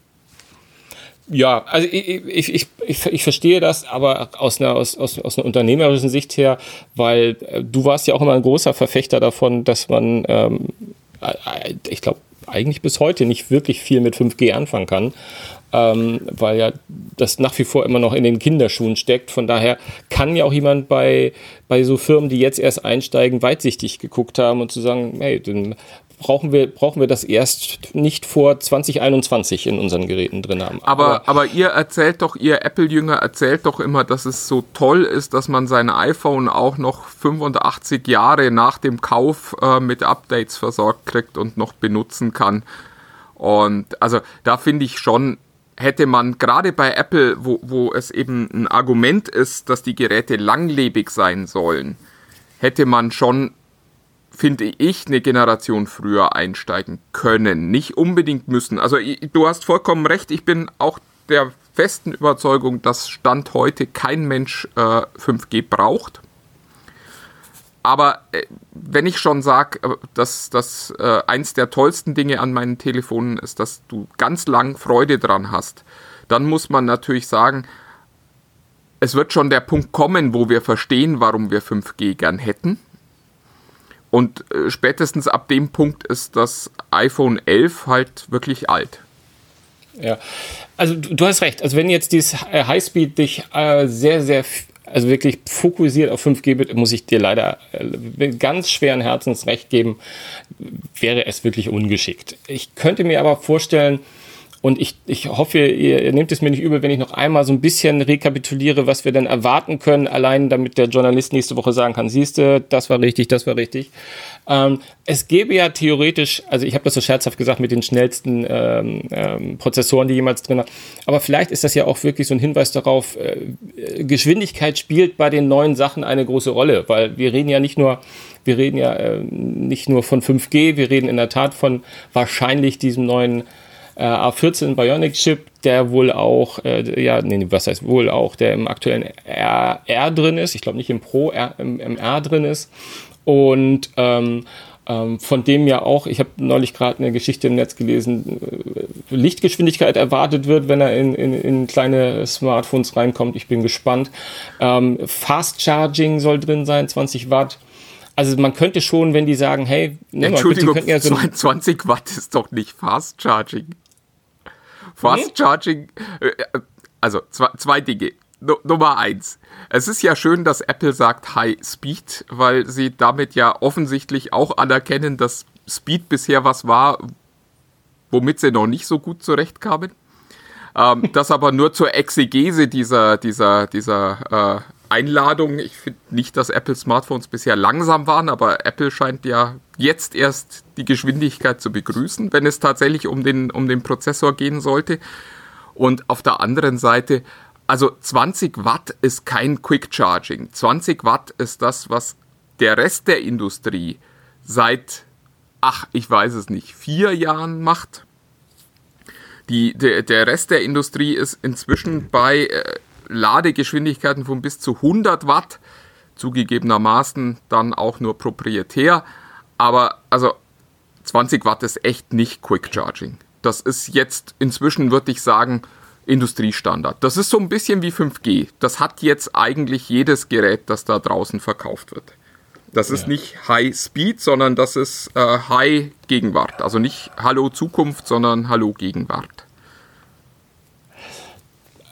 Ja, also ich, ich, ich, ich, verstehe das, aber aus einer, aus, aus, aus einer unternehmerischen Sicht her, weil äh, du warst ja auch immer ein großer Verfechter davon, dass man, ähm, äh, ich glaube, eigentlich bis heute nicht wirklich viel mit 5G anfangen kann, ähm, weil ja das nach wie vor immer noch in den Kinderschuhen steckt. Von daher kann ja auch jemand bei, bei so Firmen, die jetzt erst einsteigen, weitsichtig geguckt haben und zu sagen, hey, dann brauchen wir, brauchen wir das erst nicht vor 2021 in unseren Geräten drin haben. Aber, aber, aber ihr erzählt doch, ihr Apple-Jünger erzählt doch immer, dass es so toll ist, dass man sein iPhone auch noch 85 Jahre nach dem Kauf äh, mit Updates versorgt kriegt und noch benutzen kann. Und also da finde ich schon, hätte man gerade bei Apple, wo, wo es eben ein Argument ist, dass die Geräte langlebig sein sollen, hätte man schon finde ich, eine Generation früher einsteigen können. Nicht unbedingt müssen. Also du hast vollkommen recht, ich bin auch der festen Überzeugung, dass Stand heute kein Mensch äh, 5G braucht. Aber äh, wenn ich schon sage, äh, dass das äh, eins der tollsten Dinge an meinen Telefonen ist, dass du ganz lang Freude dran hast, dann muss man natürlich sagen, es wird schon der Punkt kommen, wo wir verstehen, warum wir 5G gern hätten und äh, spätestens ab dem Punkt ist das iPhone 11 halt wirklich alt. Ja, also du, du hast recht. Also wenn jetzt dieses Highspeed dich äh, sehr, sehr, also wirklich fokussiert auf 5G wird, muss ich dir leider äh, ganz schweren Herzens recht geben, wäre es wirklich ungeschickt. Ich könnte mir aber vorstellen, und ich, ich hoffe, ihr, ihr nehmt es mir nicht übel, wenn ich noch einmal so ein bisschen rekapituliere, was wir denn erwarten können, allein damit der Journalist nächste Woche sagen kann, siehste, das war richtig, das war richtig. Ähm, es gäbe ja theoretisch, also ich habe das so scherzhaft gesagt, mit den schnellsten ähm, ähm, Prozessoren, die jemals drin waren, aber vielleicht ist das ja auch wirklich so ein Hinweis darauf, äh, Geschwindigkeit spielt bei den neuen Sachen eine große Rolle, weil wir reden ja nicht nur wir reden ja äh, nicht nur von 5G, wir reden in der Tat von wahrscheinlich diesem neuen äh, A14 Bionic Chip, der wohl auch, äh, ja, nee, was heißt wohl auch, der im aktuellen R, R drin ist. Ich glaube nicht im Pro, R, im, im R drin ist. Und ähm, ähm, von dem ja auch, ich habe neulich gerade eine Geschichte im Netz gelesen, äh, Lichtgeschwindigkeit erwartet wird, wenn er in, in, in kleine Smartphones reinkommt. Ich bin gespannt. Ähm, Fast Charging soll drin sein, 20 Watt. Also man könnte schon, wenn die sagen, hey, Entschuldigung, mal, ja so 20 Watt ist doch nicht Fast Charging. Fast nee? Charging, äh, äh, also zwei, zwei Dinge. No, Nummer eins. Es ist ja schön, dass Apple sagt High Speed, weil sie damit ja offensichtlich auch anerkennen, dass Speed bisher was war, womit sie noch nicht so gut zurechtkamen. Ähm, *laughs* das aber nur zur Exegese dieser, dieser, dieser äh, Einladung. Ich finde nicht, dass Apple Smartphones bisher langsam waren, aber Apple scheint ja jetzt erst die Geschwindigkeit zu begrüßen, wenn es tatsächlich um den, um den Prozessor gehen sollte. Und auf der anderen Seite, also 20 Watt ist kein Quick Charging. 20 Watt ist das, was der Rest der Industrie seit, ach, ich weiß es nicht, vier Jahren macht. Die, der, der Rest der Industrie ist inzwischen bei äh, Ladegeschwindigkeiten von bis zu 100 Watt, zugegebenermaßen dann auch nur proprietär. Aber also 20 Watt ist echt nicht Quick Charging. Das ist jetzt inzwischen, würde ich sagen, Industriestandard. Das ist so ein bisschen wie 5G. Das hat jetzt eigentlich jedes Gerät, das da draußen verkauft wird. Das ist ja. nicht High Speed, sondern das ist äh, High Gegenwart. Also nicht Hallo Zukunft, sondern Hallo Gegenwart.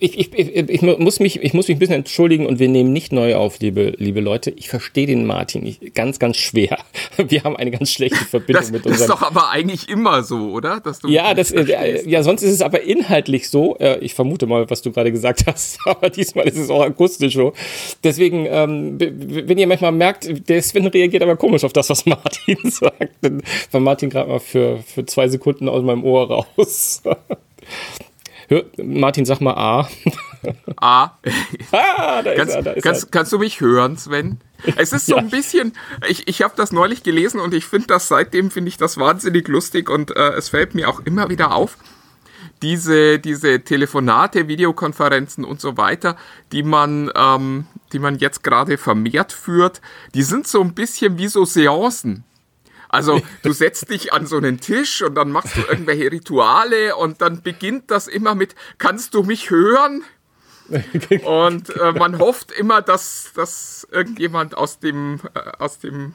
Ich, ich, ich, ich, muss mich, ich muss mich ein bisschen entschuldigen und wir nehmen nicht neu auf, liebe, liebe Leute. Ich verstehe den Martin nicht, ganz, ganz schwer. *laughs* Wir haben eine ganz schlechte Verbindung das mit unserem. Das ist doch aber eigentlich immer so, oder? Ja, das, äh, ja, sonst ist es aber inhaltlich so. Äh, ich vermute mal, was du gerade gesagt *laughs* hast, aber diesmal ist es auch akustisch so. Deswegen, ähm, wenn ihr manchmal merkt, der Sven reagiert aber komisch auf das, was *laughs* Martin sagt, dann war Martin gerade mal für, für zwei Sekunden aus meinem Ohr raus. Hör, Martin, sag mal A. *laughs* A. *laughs* ah, da kannst, ist er, da ist kannst, er. kannst du mich hören, Sven? Es ist so *laughs* ja. ein bisschen, ich, ich habe das neulich gelesen und ich finde das seitdem, finde ich das wahnsinnig lustig und äh, es fällt mir auch immer wieder auf, diese, diese Telefonate, Videokonferenzen und so weiter, die man, ähm, die man jetzt gerade vermehrt führt, die sind so ein bisschen wie so Seancen. Also du setzt dich an so einen Tisch und dann machst du irgendwelche Rituale und dann beginnt das immer mit, kannst du mich hören? *laughs* Und äh, man hofft immer, dass, dass irgendjemand aus dem, äh, aus dem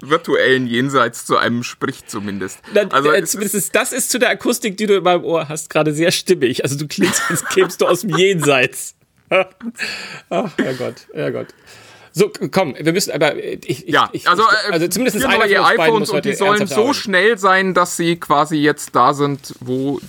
virtuellen Jenseits zu einem spricht zumindest. Also äh, zumindest ist, das ist zu der Akustik, die du in meinem Ohr hast, gerade sehr stimmig. Also du klingst, als kämst du aus dem Jenseits. *laughs* Ach, Herrgott, Herrgott. So, komm, wir müssen aber ich, ja, ich, also, äh, also zumindest vier neue iPhones und die sollen so arbeiten. schnell sein, dass sie quasi jetzt da sind, wo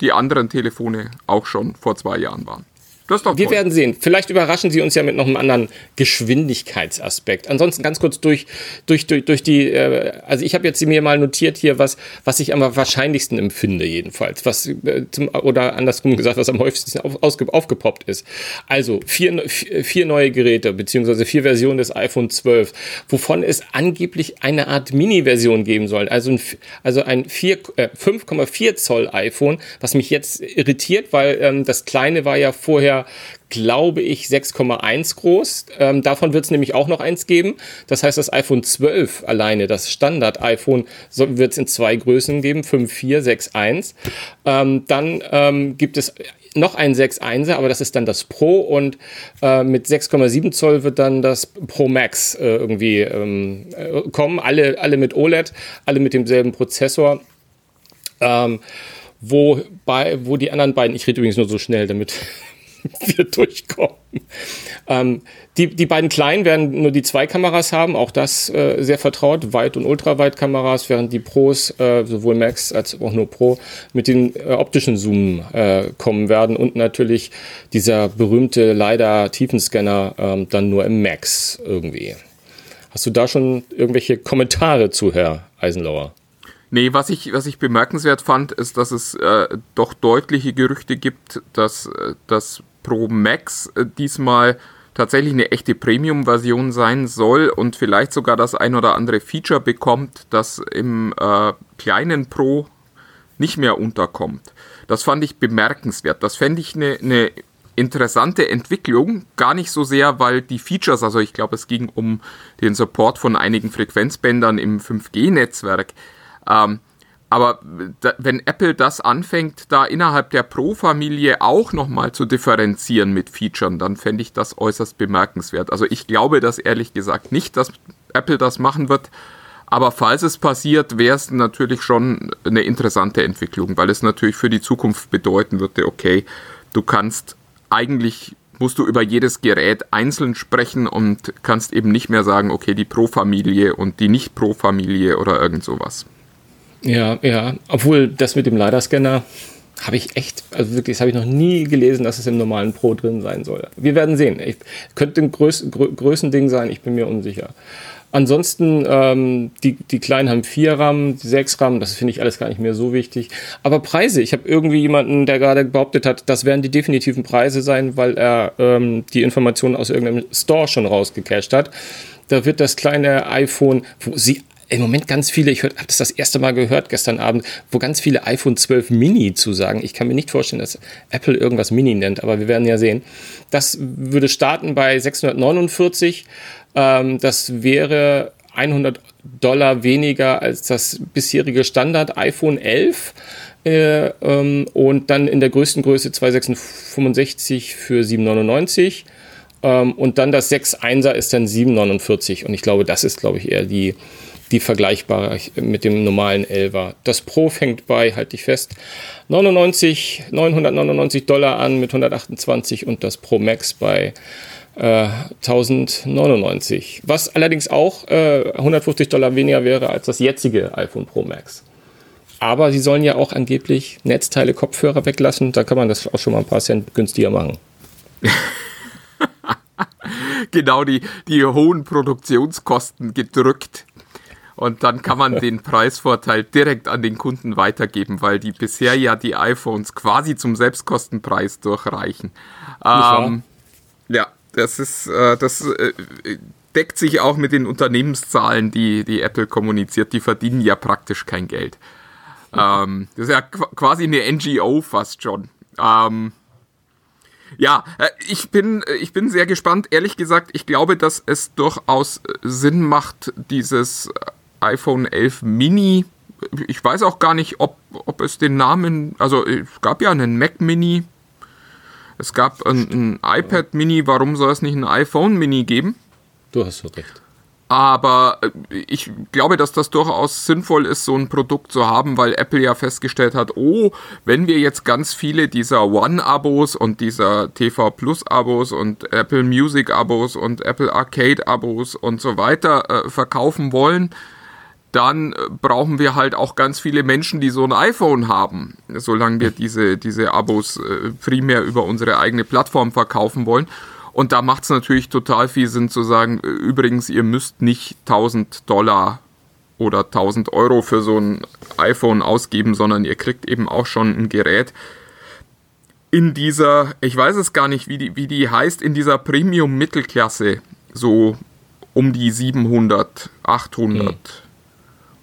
die anderen Telefone auch schon vor zwei Jahren waren. Das ist doch Wir toll. werden sehen. Vielleicht überraschen Sie uns ja mit noch einem anderen Geschwindigkeitsaspekt. Ansonsten ganz kurz durch, durch, durch, durch die, äh, also ich habe jetzt mir mal notiert hier, was, was ich am wahrscheinlichsten empfinde, jedenfalls. Was, äh, zum, oder andersrum gesagt, was am häufigsten auf, ausge, aufgepoppt ist. Also vier, vier neue Geräte, beziehungsweise vier Versionen des iPhone 12, wovon es angeblich eine Art Mini-Version geben soll. Also ein, also ein äh, 5,4 Zoll iPhone, was mich jetzt irritiert, weil ähm, das kleine war ja vorher glaube ich, 6,1 groß. Ähm, davon wird es nämlich auch noch eins geben. Das heißt, das iPhone 12 alleine, das Standard-iPhone, wird es in zwei Größen geben, 5,4, 6,1. Ähm, dann ähm, gibt es noch ein 6.1er, aber das ist dann das Pro und äh, mit 6,7 Zoll wird dann das Pro Max äh, irgendwie ähm, äh, kommen. Alle, alle mit OLED, alle mit demselben Prozessor. Ähm, wo, bei, wo die anderen beiden, ich rede übrigens nur so schnell, damit *laughs* wir durchkommen. Ähm, die, die beiden kleinen werden nur die zwei Kameras haben, auch das äh, sehr vertraut, Weit- und Ultraweit-Kameras, während die Pros, äh, sowohl Max als auch nur Pro, mit den äh, optischen Zoom äh, kommen werden und natürlich dieser berühmte leider Tiefenscanner ähm, dann nur im Max irgendwie. Hast du da schon irgendwelche Kommentare zu, Herr Eisenlauer? Nee, was ich, was ich bemerkenswert fand, ist, dass es äh, doch deutliche Gerüchte gibt, dass äh, das Pro Max äh, diesmal tatsächlich eine echte Premium-Version sein soll und vielleicht sogar das ein oder andere Feature bekommt, das im äh, kleinen Pro nicht mehr unterkommt. Das fand ich bemerkenswert. Das fände ich eine, eine interessante Entwicklung. Gar nicht so sehr, weil die Features, also ich glaube, es ging um den Support von einigen Frequenzbändern im 5G-Netzwerk. Ähm, aber da, wenn Apple das anfängt, da innerhalb der Pro-Familie auch nochmal zu differenzieren mit Features, dann fände ich das äußerst bemerkenswert. Also ich glaube das ehrlich gesagt nicht, dass Apple das machen wird. Aber falls es passiert, wäre es natürlich schon eine interessante Entwicklung, weil es natürlich für die Zukunft bedeuten würde, okay, du kannst eigentlich musst du über jedes Gerät einzeln sprechen und kannst eben nicht mehr sagen, okay, die Pro-Familie und die Nicht-Pro-Familie oder irgend sowas. Ja, ja. Obwohl das mit dem LiDAR-Scanner habe ich echt, also wirklich, das habe ich noch nie gelesen, dass es im normalen Pro drin sein soll. Wir werden sehen. Ich, könnte ein Größ, Grö, Größending sein, ich bin mir unsicher. Ansonsten, ähm, die, die kleinen haben vier RAM, sechs RAM, das finde ich alles gar nicht mehr so wichtig. Aber Preise, ich habe irgendwie jemanden, der gerade behauptet hat, das werden die definitiven Preise sein, weil er ähm, die Informationen aus irgendeinem Store schon rausgecached hat. Da wird das kleine iPhone, wo sie im Moment ganz viele, ich habe das das erste Mal gehört gestern Abend, wo ganz viele iPhone 12 Mini zu sagen. Ich kann mir nicht vorstellen, dass Apple irgendwas Mini nennt, aber wir werden ja sehen. Das würde starten bei 649. Ähm, das wäre 100 Dollar weniger als das bisherige Standard iPhone 11. Äh, ähm, und dann in der größten Größe 265 für 799. Ähm, und dann das 6.1er ist dann 749. Und ich glaube, das ist, glaube ich, eher die, die vergleichbar mit dem normalen 11er. Das Pro fängt bei, halte ich fest, 99, 999 Dollar an mit 128 und das Pro Max bei äh, 1099. Was allerdings auch äh, 150 Dollar weniger wäre als das jetzige iPhone Pro Max. Aber sie sollen ja auch angeblich Netzteile, Kopfhörer weglassen. Da kann man das auch schon mal ein paar Cent günstiger machen. *laughs* genau, die, die hohen Produktionskosten gedrückt. Und dann kann man den *laughs* Preisvorteil direkt an den Kunden weitergeben, weil die bisher ja die iPhones quasi zum Selbstkostenpreis durchreichen. Ähm, ja, das ist, äh, das äh, deckt sich auch mit den Unternehmenszahlen, die, die Apple kommuniziert. Die verdienen ja praktisch kein Geld. Ähm, das ist ja quasi eine NGO fast schon. Ähm, ja, äh, ich bin, äh, ich bin sehr gespannt. Ehrlich gesagt, ich glaube, dass es durchaus äh, Sinn macht, dieses iPhone 11 Mini. Ich weiß auch gar nicht, ob, ob es den Namen, also es gab ja einen Mac Mini, es gab ein, ein iPad Mini, warum soll es nicht ein iPhone Mini geben? Du hast recht. Aber äh, ich glaube, dass das durchaus sinnvoll ist, so ein Produkt zu haben, weil Apple ja festgestellt hat, oh, wenn wir jetzt ganz viele dieser One-Abos und dieser TV Plus-Abos und Apple Music-Abos und Apple Arcade-Abos und so weiter äh, verkaufen wollen, dann äh, brauchen wir halt auch ganz viele Menschen, die so ein iPhone haben, solange wir diese, diese Abos äh, primär über unsere eigene Plattform verkaufen wollen. Und da macht es natürlich total viel Sinn zu sagen, äh, übrigens, ihr müsst nicht 1000 Dollar oder 1000 Euro für so ein iPhone ausgeben, sondern ihr kriegt eben auch schon ein Gerät in dieser, ich weiß es gar nicht, wie die, wie die heißt, in dieser Premium-Mittelklasse, so um die 700, 800. Hm.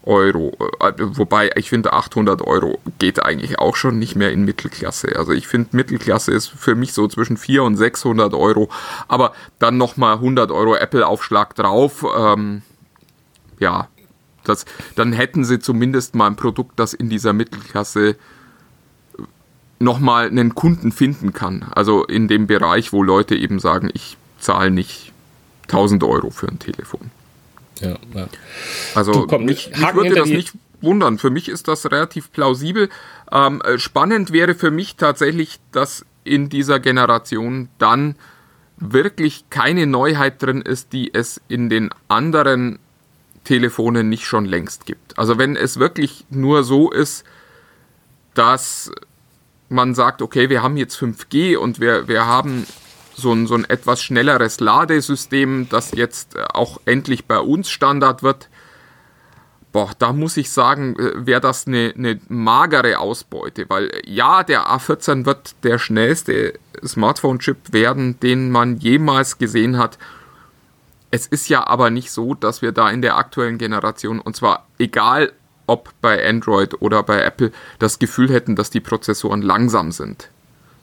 Euro. Äh, wobei ich finde, 800 Euro geht eigentlich auch schon nicht mehr in Mittelklasse. Also ich finde, Mittelklasse ist für mich so zwischen 400 und 600 Euro. Aber dann nochmal 100 Euro Apple-Aufschlag drauf. Ähm, ja, das, dann hätten sie zumindest mal ein Produkt, das in dieser Mittelklasse nochmal einen Kunden finden kann. Also in dem Bereich, wo Leute eben sagen, ich zahle nicht 1000 Euro für ein Telefon. Ja, ja. Also du, komm, mich, mich würde das nicht wundern. Für mich ist das relativ plausibel. Ähm, äh, spannend wäre für mich tatsächlich, dass in dieser Generation dann wirklich keine Neuheit drin ist, die es in den anderen Telefonen nicht schon längst gibt. Also wenn es wirklich nur so ist, dass man sagt, okay, wir haben jetzt 5G und wir, wir haben so ein, so ein etwas schnelleres Ladesystem, das jetzt äh, auch endlich bei uns Standard wird. Boah, da muss ich sagen, äh, wäre das eine, eine magere Ausbeute, weil äh, ja, der A14 wird der schnellste Smartphone-Chip werden, den man jemals gesehen hat. Es ist ja aber nicht so, dass wir da in der aktuellen Generation, und zwar egal ob bei Android oder bei Apple, das Gefühl hätten, dass die Prozessoren langsam sind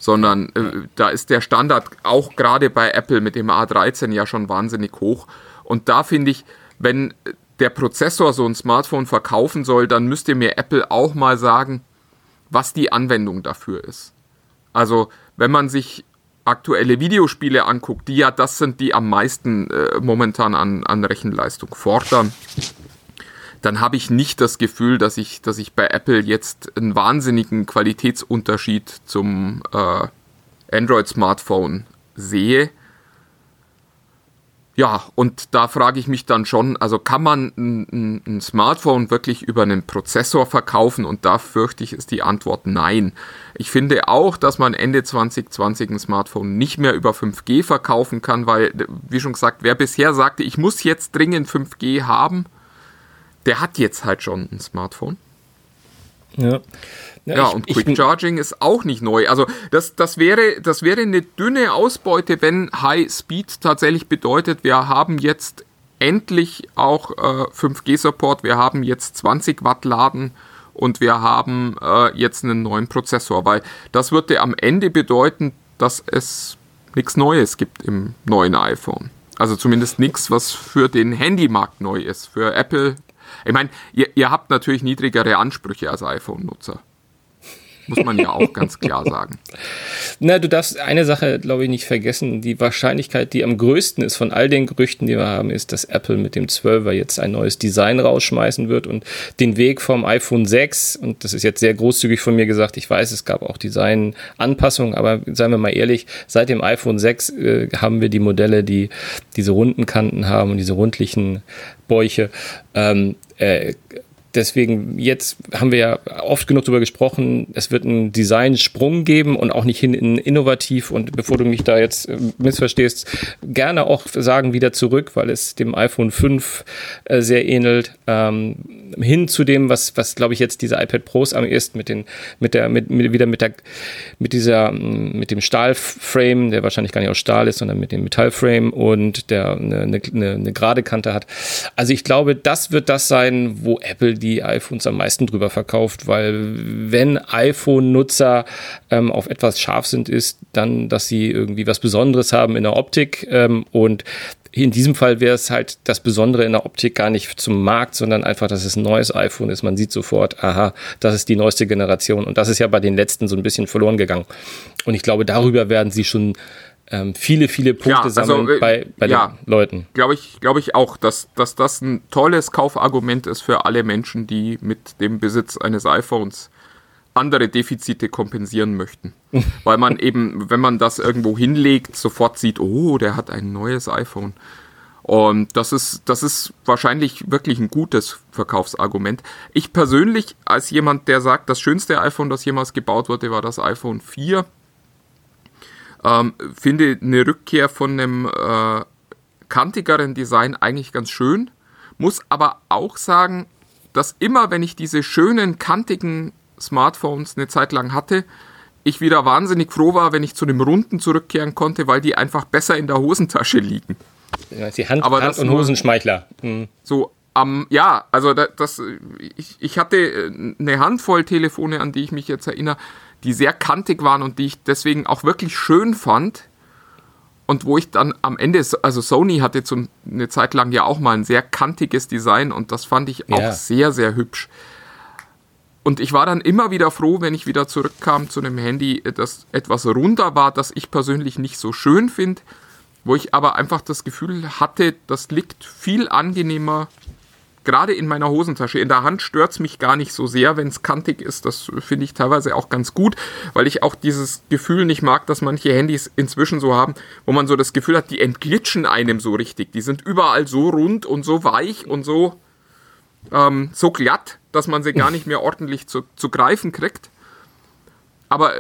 sondern äh, da ist der Standard auch gerade bei Apple mit dem A13 ja schon wahnsinnig hoch. Und da finde ich, wenn der Prozessor so ein Smartphone verkaufen soll, dann müsste mir Apple auch mal sagen, was die Anwendung dafür ist. Also, wenn man sich aktuelle Videospiele anguckt, die ja das sind, die am meisten äh, momentan an, an Rechenleistung fordern, dann habe ich nicht das Gefühl, dass ich, dass ich bei Apple jetzt einen wahnsinnigen Qualitätsunterschied zum äh, Android-Smartphone sehe. Ja, und da frage ich mich dann schon, also kann man ein, ein, Smartphone wirklich über einen Prozessor verkaufen? Und da fürchte ich, ist die Antwort nein. Ich finde auch, dass man Ende 2020 ein Smartphone nicht mehr über 5G verkaufen kann, weil, wie schon gesagt, wer bisher sagte, ich muss jetzt dringend 5G haben, der hat jetzt halt schon ein Smartphone. Ja. Ja, ja ich, und Quick Charging ist auch nicht neu. Also das, das, wäre, das wäre eine dünne Ausbeute, wenn High Speed tatsächlich bedeutet, wir haben jetzt endlich auch äh, 5G-Support, wir haben jetzt 20 Watt Laden und wir haben äh, jetzt einen neuen Prozessor, weil das würde am Ende bedeuten, dass es nichts Neues gibt im neuen iPhone. Also zumindest nichts, was für den Handymarkt neu ist. Für Apple ich meine, ihr, ihr habt natürlich niedrigere Ansprüche als iPhone-Nutzer. Muss man ja auch ganz klar *laughs* sagen. Na, du darfst eine Sache, glaube ich, nicht vergessen. Die Wahrscheinlichkeit, die am größten ist von all den Gerüchten, die wir haben, ist, dass Apple mit dem 12er jetzt ein neues Design rausschmeißen wird und den Weg vom iPhone 6, und das ist jetzt sehr großzügig von mir gesagt, ich weiß, es gab auch Designanpassungen, aber seien wir mal ehrlich, seit dem iPhone 6 äh, haben wir die Modelle, die diese runden Kanten haben und diese rundlichen Bäuche. Ähm, äh, deswegen, jetzt haben wir ja oft genug darüber gesprochen, es wird einen Design-Sprung geben und auch nicht hin in innovativ. Und bevor du mich da jetzt äh, missverstehst, gerne auch sagen wieder zurück, weil es dem iPhone 5 äh, sehr ähnelt, ähm, hin zu dem, was, was glaube ich jetzt diese iPad Pros am ist, mit den, mit der, mit, mit, wieder mit der, mit dieser, mit dem Stahlframe, der wahrscheinlich gar nicht aus Stahl ist, sondern mit dem Metallframe und der eine, eine, eine gerade Kante hat. Also ich glaube, das wird das sein, wo Apple die iPhones am meisten drüber verkauft, weil wenn iPhone-Nutzer ähm, auf etwas scharf sind, ist dann, dass sie irgendwie was Besonderes haben in der Optik ähm, und in diesem Fall wäre es halt das Besondere in der Optik gar nicht zum Markt, sondern einfach, dass es ein neues iPhone ist. Man sieht sofort, aha, das ist die neueste Generation. Und das ist ja bei den letzten so ein bisschen verloren gegangen. Und ich glaube, darüber werden sie schon ähm, viele, viele Punkte ja, also, sammeln äh, bei, bei ja, den Leuten. Glaube ich, glaube ich auch, dass, dass das ein tolles Kaufargument ist für alle Menschen, die mit dem Besitz eines iPhones andere Defizite kompensieren möchten. *laughs* Weil man eben, wenn man das irgendwo hinlegt, sofort sieht, oh, der hat ein neues iPhone. Und das ist, das ist wahrscheinlich wirklich ein gutes Verkaufsargument. Ich persönlich, als jemand, der sagt, das schönste iPhone, das jemals gebaut wurde, war das iPhone 4, ähm, finde eine Rückkehr von einem äh, kantigeren Design eigentlich ganz schön. Muss aber auch sagen, dass immer, wenn ich diese schönen, kantigen Smartphones eine Zeit lang hatte, ich wieder wahnsinnig froh war, wenn ich zu dem Runden zurückkehren konnte, weil die einfach besser in der Hosentasche liegen. Ja, die Hand, Aber Hand und Hosenschmeichler. Mhm. So am, ähm, ja, also das, das ich, ich hatte äh, eine Handvoll Telefone, an die ich mich jetzt erinnere, die sehr kantig waren und die ich deswegen auch wirklich schön fand. Und wo ich dann am Ende, also Sony hatte zum, eine Zeit lang ja auch mal ein sehr kantiges Design und das fand ich auch ja. sehr, sehr hübsch. Und ich war dann immer wieder froh, wenn ich wieder zurückkam zu einem Handy, das etwas runder war, das ich persönlich nicht so schön finde, wo ich aber einfach das Gefühl hatte, das liegt viel angenehmer gerade in meiner Hosentasche. In der Hand stört es mich gar nicht so sehr, wenn es kantig ist. Das finde ich teilweise auch ganz gut, weil ich auch dieses Gefühl nicht mag, dass manche Handys inzwischen so haben, wo man so das Gefühl hat, die entglitschen einem so richtig. Die sind überall so rund und so weich und so, ähm, so glatt, dass man sie gar nicht mehr ordentlich zu, zu greifen kriegt. Aber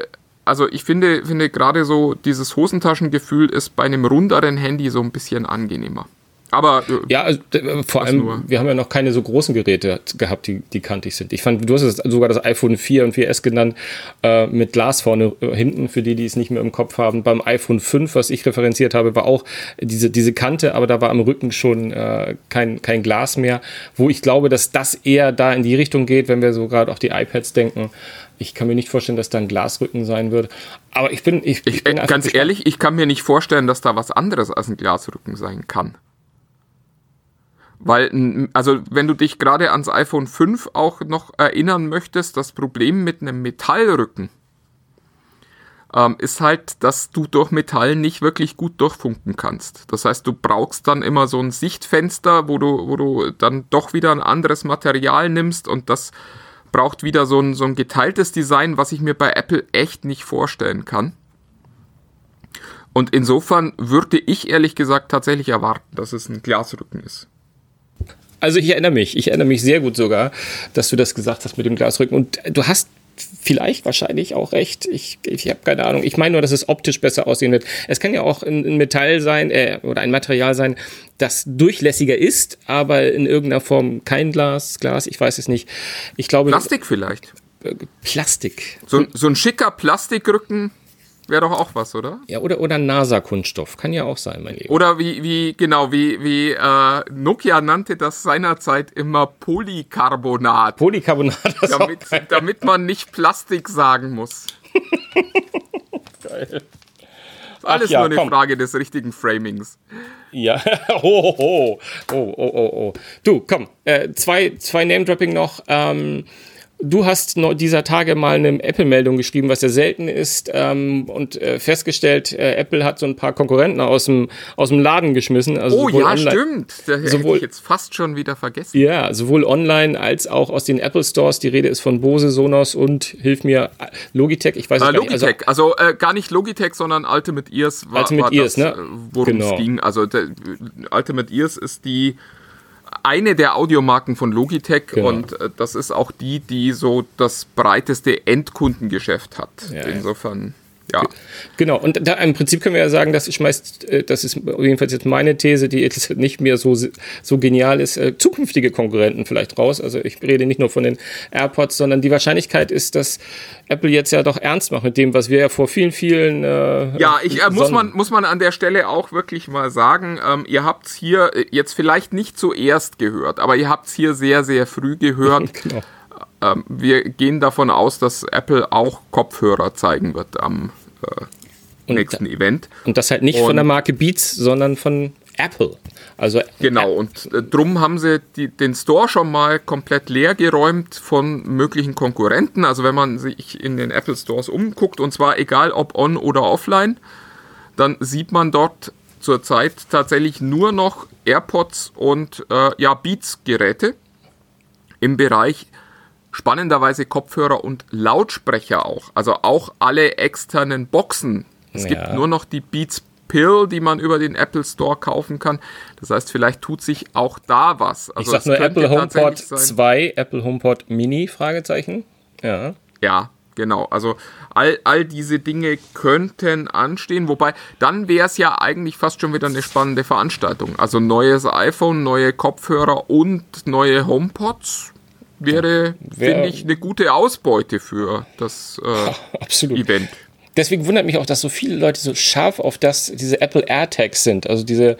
also ich finde, finde gerade so dieses Hosentaschengefühl ist bei einem runderen Handy so ein bisschen angenehmer. Aber äh, ja, also, äh, vor allem, nur. wir haben ja noch keine so großen Geräte gehabt, die, die kantig sind. Ich fand, du hast es sogar das iPhone 4 und 4S genannt, äh, mit Glas vorne äh, hinten, für die, die es nicht mehr im Kopf haben. Beim iPhone 5, was ich referenziert habe, war auch diese, diese Kante, aber da war am Rücken schon äh, kein, kein Glas mehr, wo ich glaube, dass das eher da in die Richtung geht, wenn wir so gerade auch die iPads denken. Ich kann mir nicht vorstellen, dass da ein Glasrücken sein wird. Aber ich bin, ich, ich, ich bin ganz ehrlich, ich kann mir nicht vorstellen, dass da was anderes als ein Glasrücken sein kann. Weil, also wenn du dich gerade ans iPhone 5 auch noch erinnern möchtest, das Problem mit einem Metallrücken ähm, ist halt, dass du durch Metall nicht wirklich gut durchfunken kannst. Das heißt, du brauchst dann immer so ein Sichtfenster, wo du, wo du dann doch wieder ein anderes Material nimmst und das braucht wieder so ein, so ein geteiltes Design, was ich mir bei Apple echt nicht vorstellen kann. Und insofern würde ich ehrlich gesagt tatsächlich erwarten, dass es ein Glasrücken ist. Also ich erinnere mich, ich erinnere mich sehr gut sogar, dass du das gesagt hast mit dem Glasrücken. Und du hast vielleicht wahrscheinlich auch recht. Ich, ich habe keine Ahnung. Ich meine nur, dass es optisch besser aussehen wird. Es kann ja auch ein, ein Metall sein äh, oder ein Material sein, das durchlässiger ist, aber in irgendeiner Form kein Glas, Glas, ich weiß es nicht. Ich glaube. Plastik vielleicht. Äh, Plastik. So, so ein schicker Plastikrücken Wäre doch auch was, oder? Ja, oder, oder NASA-Kunststoff. Kann ja auch sein, mein Lieber. Oder wie, wie genau, wie, wie äh, Nokia nannte das seinerzeit immer Polycarbonat. Polycarbonat, das damit, damit man nicht Plastik sagen muss. *laughs* Geil. Alles ja, nur eine komm. Frage des richtigen Framings. Ja, *laughs* oh, oh, oh, oh, oh, oh. Du, komm, äh, zwei, zwei Name-Dropping noch. Ähm, du hast dieser Tage mal eine Apple-Meldung geschrieben, was ja selten ist, ähm, und äh, festgestellt, äh, Apple hat so ein paar Konkurrenten aus dem, aus dem Laden geschmissen. Also oh ja, online- stimmt. Das sowohl- hätte ich jetzt fast schon wieder vergessen. Ja, sowohl online als auch aus den Apple Stores. Die Rede ist von Bose, Sonos und hilf mir Logitech. Ich weiß es Äh, gar nicht. Also, Logitech, also, äh, gar nicht Logitech, sondern Ultimate Ears war, Ultimate war Ears, das, ne? äh, worum es Genau. ging. Also der, Ultimate Ears ist die eine der Audiomarken von Logitech Genau. und äh, das ist auch die, die so das breiteste Endkundengeschäft hat. Ja, ja. Insofern, ja. Genau, und da im Prinzip können wir ja sagen, das schmeißt, äh, das ist jedenfalls jetzt meine These, die jetzt *laughs* nicht mehr so, so genial ist, äh, zukünftige Konkurrenten vielleicht raus. Also ich rede nicht nur von den AirPods, sondern die Wahrscheinlichkeit ist, dass Apple jetzt ja doch ernst macht mit dem, was wir ja vor vielen, vielen. Äh, Ja, ich, äh, muss, man, muss man an der Stelle auch wirklich mal sagen, ähm, ihr habt es hier äh, jetzt vielleicht nicht zuerst gehört, aber ihr habt es hier sehr, sehr früh gehört. *laughs* Genau. Ähm, wir gehen davon aus, dass Apple auch Kopfhörer zeigen wird am äh, Und nächsten Event. Und das halt nicht Und- von der Marke Beats, sondern von Apple. Also Genau, und äh, drum haben sie die, den Store schon mal komplett leer geräumt von möglichen Konkurrenten. Also wenn man sich in den Apple Stores umguckt, und zwar egal ob on oder offline, dann sieht man dort zurzeit tatsächlich nur noch AirPods und äh, ja, Beats-Geräte im Bereich spannenderweise Kopfhörer und Lautsprecher auch. Also auch alle externen Boxen. Es Ja. gibt nur noch die Beats Pill, die man über den Apple Store kaufen kann. Das heißt, vielleicht tut sich auch da was. ich Also sag es nur Apple HomePod tatsächlich sein- 2, Apple HomePod Mini, Fragezeichen. Ja. Ja, genau. Also all, all diese Dinge könnten anstehen, wobei dann wäre es ja eigentlich fast schon wieder eine spannende Veranstaltung. Also neues iPhone, neue Kopfhörer und neue HomePods wäre, Wär- finde ich, eine gute Ausbeute für das äh. *laughs* Event. Deswegen wundert mich auch, dass so viele Leute so scharf auf das, diese Apple AirTags sind. Also diese,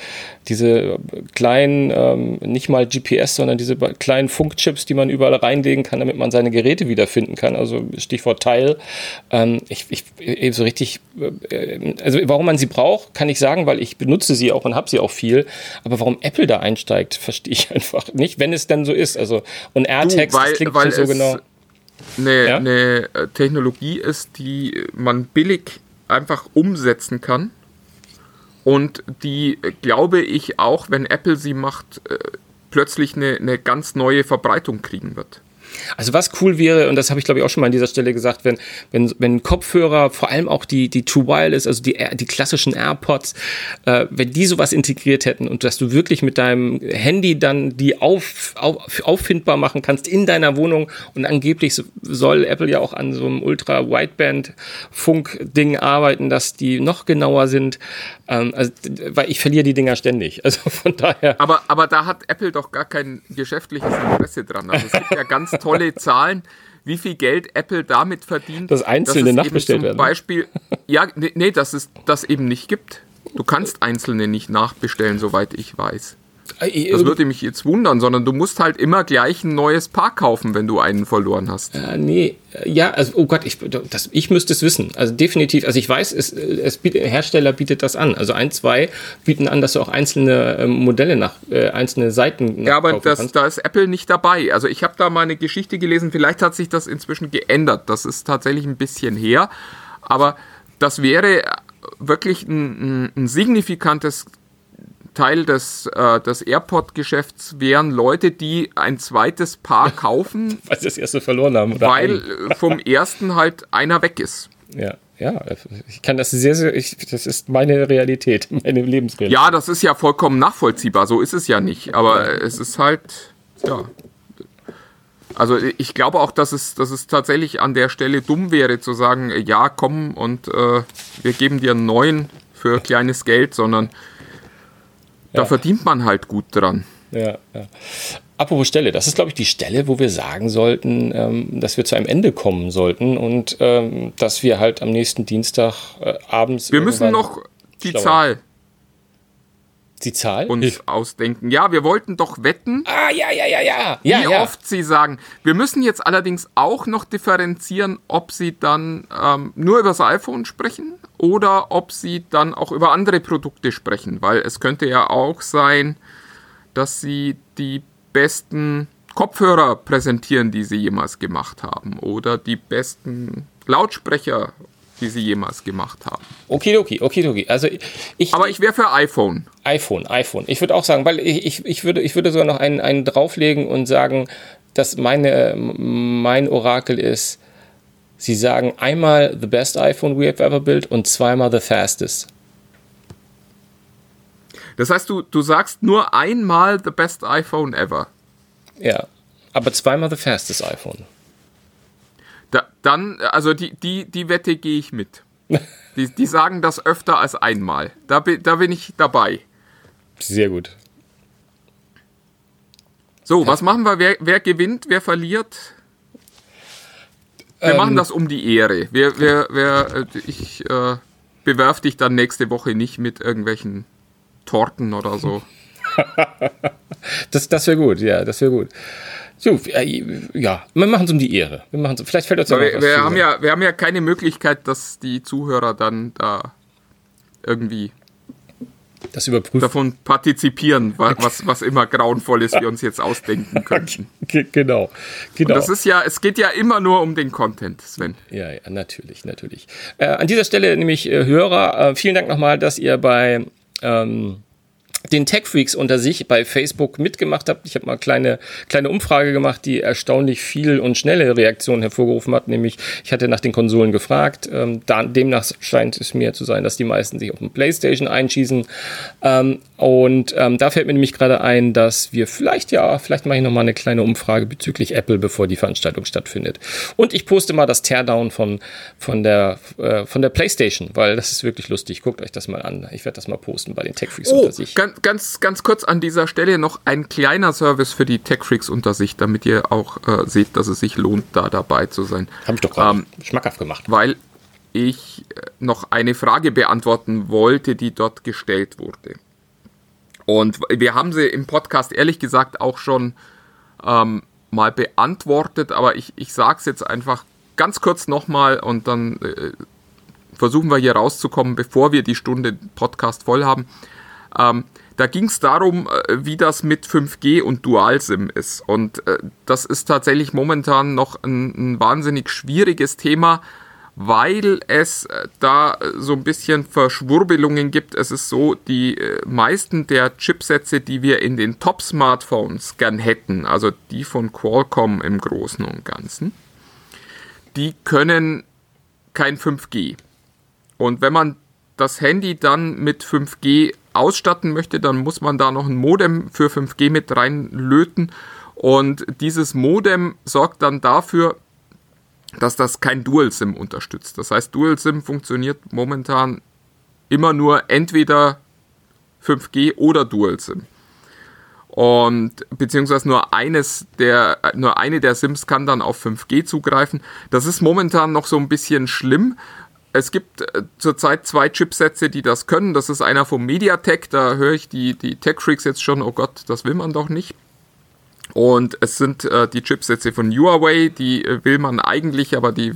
diese kleinen, ähm, nicht mal GPS, sondern diese kleinen Funkchips, die man überall reinlegen kann, damit man seine Geräte wiederfinden kann. Also Stichwort Teil. Ähm, ich, ich, eben so richtig, äh, also warum man sie braucht, kann ich sagen, weil ich benutze sie auch und habe sie auch viel. Aber warum Apple da einsteigt, *laughs* verstehe ich einfach nicht, wenn es dann so ist. Also, und AirTags, weil- das klingt weil so genau. Eine, Ja? eine äh, Technologie ist, die man billig einfach umsetzen kann und die, äh, glaube ich, auch, wenn Apple sie macht, äh, plötzlich eine, eine ganz neue Verbreitung kriegen wird. Also was cool wäre, und das habe ich glaube ich auch schon mal an dieser Stelle gesagt, wenn, wenn, wenn Kopfhörer, vor allem auch die, die True Wireless, also die, die klassischen AirPods, äh, wenn die sowas integriert hätten und dass du wirklich mit deinem Handy dann die auf, auf, auffindbar machen kannst in deiner Wohnung und angeblich so- soll Apple ja auch an so einem Ultra-Wideband-Funk-Ding arbeiten, dass die noch genauer sind, ähm, also, weil ich verliere die Dinger ständig. Also von daher. Aber, aber da hat Apple doch gar kein geschäftliches Interesse dran. Also es gibt ja ganz *laughs* tolle *laughs* Zahlen, wie viel Geld Apple damit verdient. Dass einzelne es nachbestellt eben werden. Zum Beispiel, ja, nee, nee, dass es das eben nicht gibt. Du kannst einzelne nicht nachbestellen, soweit ich weiß. Das würde mich jetzt wundern, sondern du musst halt immer gleich ein neues Paar kaufen, wenn du einen verloren hast. Äh, nee, äh, ja, also, oh Gott, ich, das, ich müsste es wissen. Also definitiv, also ich weiß, es, es bietet, Hersteller bietet das an. Also ein, zwei bieten an, dass du auch einzelne ähm, Modelle nach, äh, einzelne Seiten Ja, aber das, da ist Apple nicht dabei. Also ich habe da mal eine Geschichte gelesen, vielleicht hat sich das inzwischen geändert. Das ist tatsächlich ein bisschen her. Aber das wäre wirklich ein, ein, ein signifikantes Teil des, äh, des AirPod-Geschäfts wären Leute, die ein zweites Paar *laughs* kaufen, Weil sie das erste verloren haben. Oder weil vom ersten halt einer weg ist. Ja, ja, ich kann das sehr, sehr, ich, das ist meine Realität, *laughs* meine Lebensrealität. Ja, das ist ja vollkommen nachvollziehbar. So ist es ja nicht. Aber es ist halt, ja. Also ich glaube auch, dass es, dass es tatsächlich an der Stelle dumm wäre zu sagen, ja, komm und äh, wir geben dir einen neuen für kleines Geld, sondern da Ja. verdient man halt gut dran. Ja, ja. Apropos Stelle, das ist, glaube ich, die Stelle, wo wir sagen sollten, ähm, dass wir zu einem Ende kommen sollten und ähm, dass wir halt am nächsten Dienstag äh, abends. Wir müssen noch die. Zahl Die Zahl? uns ausdenken. Ja, wir wollten doch wetten, Ah, ja, ja, ja, ja. Ja, wie ja. oft sie sagen. Wir müssen jetzt allerdings auch noch differenzieren, ob sie dann ähm, nur über das iPhone sprechen oder ob sie dann auch über andere Produkte sprechen, weil es könnte ja auch sein, dass sie die besten Kopfhörer präsentieren, die sie jemals gemacht haben. Oder die besten Lautsprecher, die sie jemals gemacht haben. Okidoki, okidoki. Also ich, Aber ich wäre für iPhone. iPhone, iPhone. Ich würde auch sagen, weil ich, ich, ich, würde, ich würde sogar noch einen, einen drauflegen und sagen, dass meine, mein Orakel ist, sie sagen einmal the best iPhone we have ever built und zweimal the fastest. Das heißt, du, du sagst nur einmal the best iPhone ever. Ja, aber zweimal the fastest iPhone. Da, dann, also die, die, die Wette gehe ich mit. Die, die sagen das öfter als einmal. Da, bin- da bin ich dabei. Sehr gut. So, was machen wir? Wer, wer gewinnt, wer verliert? Wir Ähm, machen das um die Ehre. Wer, wer, wer, äh, ich äh, bewerf dich dann nächste Woche nicht mit irgendwelchen Torten oder so. *laughs* Das, das wäre gut, ja, das wäre gut. So, äh, ja, wir machen es um die Ehre. Wir machen's, vielleicht fällt uns ja wir, was wir, haben ja, wir haben ja keine Möglichkeit, dass die Zuhörer dann da irgendwie das überprüfen. davon partizipieren, wa- was, was immer grauenvolles wir uns jetzt ausdenken *laughs* könnten. Ge- Genau, genau. Das ist ja, es geht ja immer nur um den Content, Sven. Ja, ja, natürlich, natürlich. Äh, an dieser Stelle nämlich äh, Hörer, äh, vielen Dank nochmal, dass ihr bei ähm, den Tech Freaks unter sich bei Facebook mitgemacht habt. Ich habe mal eine kleine, kleine Umfrage gemacht, die erstaunlich viel und schnelle Reaktionen hervorgerufen hat. Nämlich, ich hatte nach den Konsolen gefragt. Ähm, da, demnach scheint es mir zu sein, dass die meisten sich auf dem PlayStation einschießen. Ähm, und ähm, da fällt mir nämlich gerade ein, dass wir vielleicht, ja, vielleicht mache ich nochmal eine kleine Umfrage bezüglich Apple, bevor die Veranstaltung stattfindet. Und ich poste mal das Teardown von, von, der, äh, von der PlayStation, weil das ist wirklich lustig. Guckt euch das mal an. Ich werde das mal posten bei den Tech Freaks Oh, unter sich. ganz, ganz, ganz kurz an dieser Stelle noch ein kleiner Service für die Tech Freaks unter sich, damit ihr auch äh, seht, dass es sich lohnt, da dabei zu sein. Habe ich doch gerade Ähm, schmackhaft gemacht. weil ich äh, noch eine Frage beantworten wollte, die dort gestellt wurde. Und wir haben sie im Podcast ehrlich gesagt auch schon ähm, mal beantwortet, aber ich, ich sage es jetzt einfach ganz kurz nochmal und dann äh, versuchen wir hier rauszukommen, bevor wir die Stunde Podcast voll haben. Ähm, da ging es darum, äh, wie das mit 5G und Dual-SIM ist. Und äh, das ist tatsächlich momentan noch ein, ein wahnsinnig schwieriges Thema, weil es äh, da äh, so ein bisschen Verschwurbelungen gibt. Es ist so, die äh, meisten der Chipsätze, die wir in den Top-Smartphones gern hätten, also die von Qualcomm im Großen und Ganzen, die können kein 5G. Und wenn man das Handy dann mit 5G ausstatten möchte, dann muss man da noch ein Modem für 5G mit reinlöten. Und dieses Modem sorgt dann dafür, dass das kein Dual-SIM unterstützt. Das heißt, Dual-SIM funktioniert momentan immer nur entweder 5G oder Dual-SIM. Und beziehungsweise nur eines der, nur eine der SIMs kann dann auf 5G zugreifen. Das ist momentan noch so ein bisschen schlimm. Es gibt äh, zurzeit zwei Chipsätze, die das können. Das ist einer vom MediaTek. Da höre ich die, die Tech Freaks jetzt schon, oh Gott, das will man doch nicht. Und es sind äh, die Chipsätze von Huawei, die äh, will man eigentlich, aber die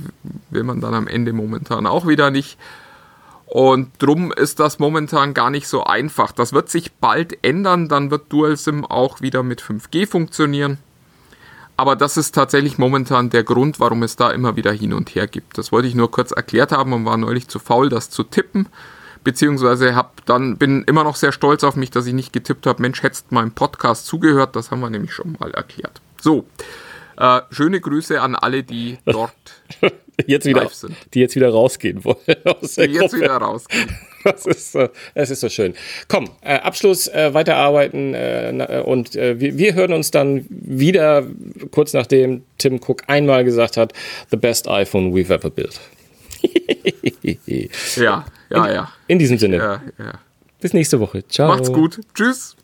will man dann am Ende momentan auch wieder nicht. Und drum ist das momentan gar nicht so einfach. Das wird sich bald ändern, dann wird DualSIM auch wieder mit 5G funktionieren. Aber das ist tatsächlich momentan der Grund, warum es da immer wieder hin und her gibt. Das wollte ich nur kurz erklärt haben und war neulich zu faul, das zu tippen. Beziehungsweise hab dann, bin immer noch sehr stolz auf mich, dass ich nicht getippt habe, Mensch, hättest meinem Podcast zugehört. Das haben wir nämlich schon mal erklärt. So, äh, schöne Grüße an alle, die dort *laughs* Jetzt wieder, live sind. die jetzt wieder rausgehen wollen *laughs* die jetzt wieder rausgehen. *laughs* Das ist, so, es ist so schön. Komm, äh, Abschluss, äh, weiterarbeiten äh, äh, und äh, wir, wir hören uns dann wieder, kurz nachdem Tim Cook einmal gesagt hat, the best iPhone we've ever built. *laughs* Ja, ja, ja. In diesem Sinne, ja, ja. bis nächste Woche. Ciao. Macht's gut. Tschüss.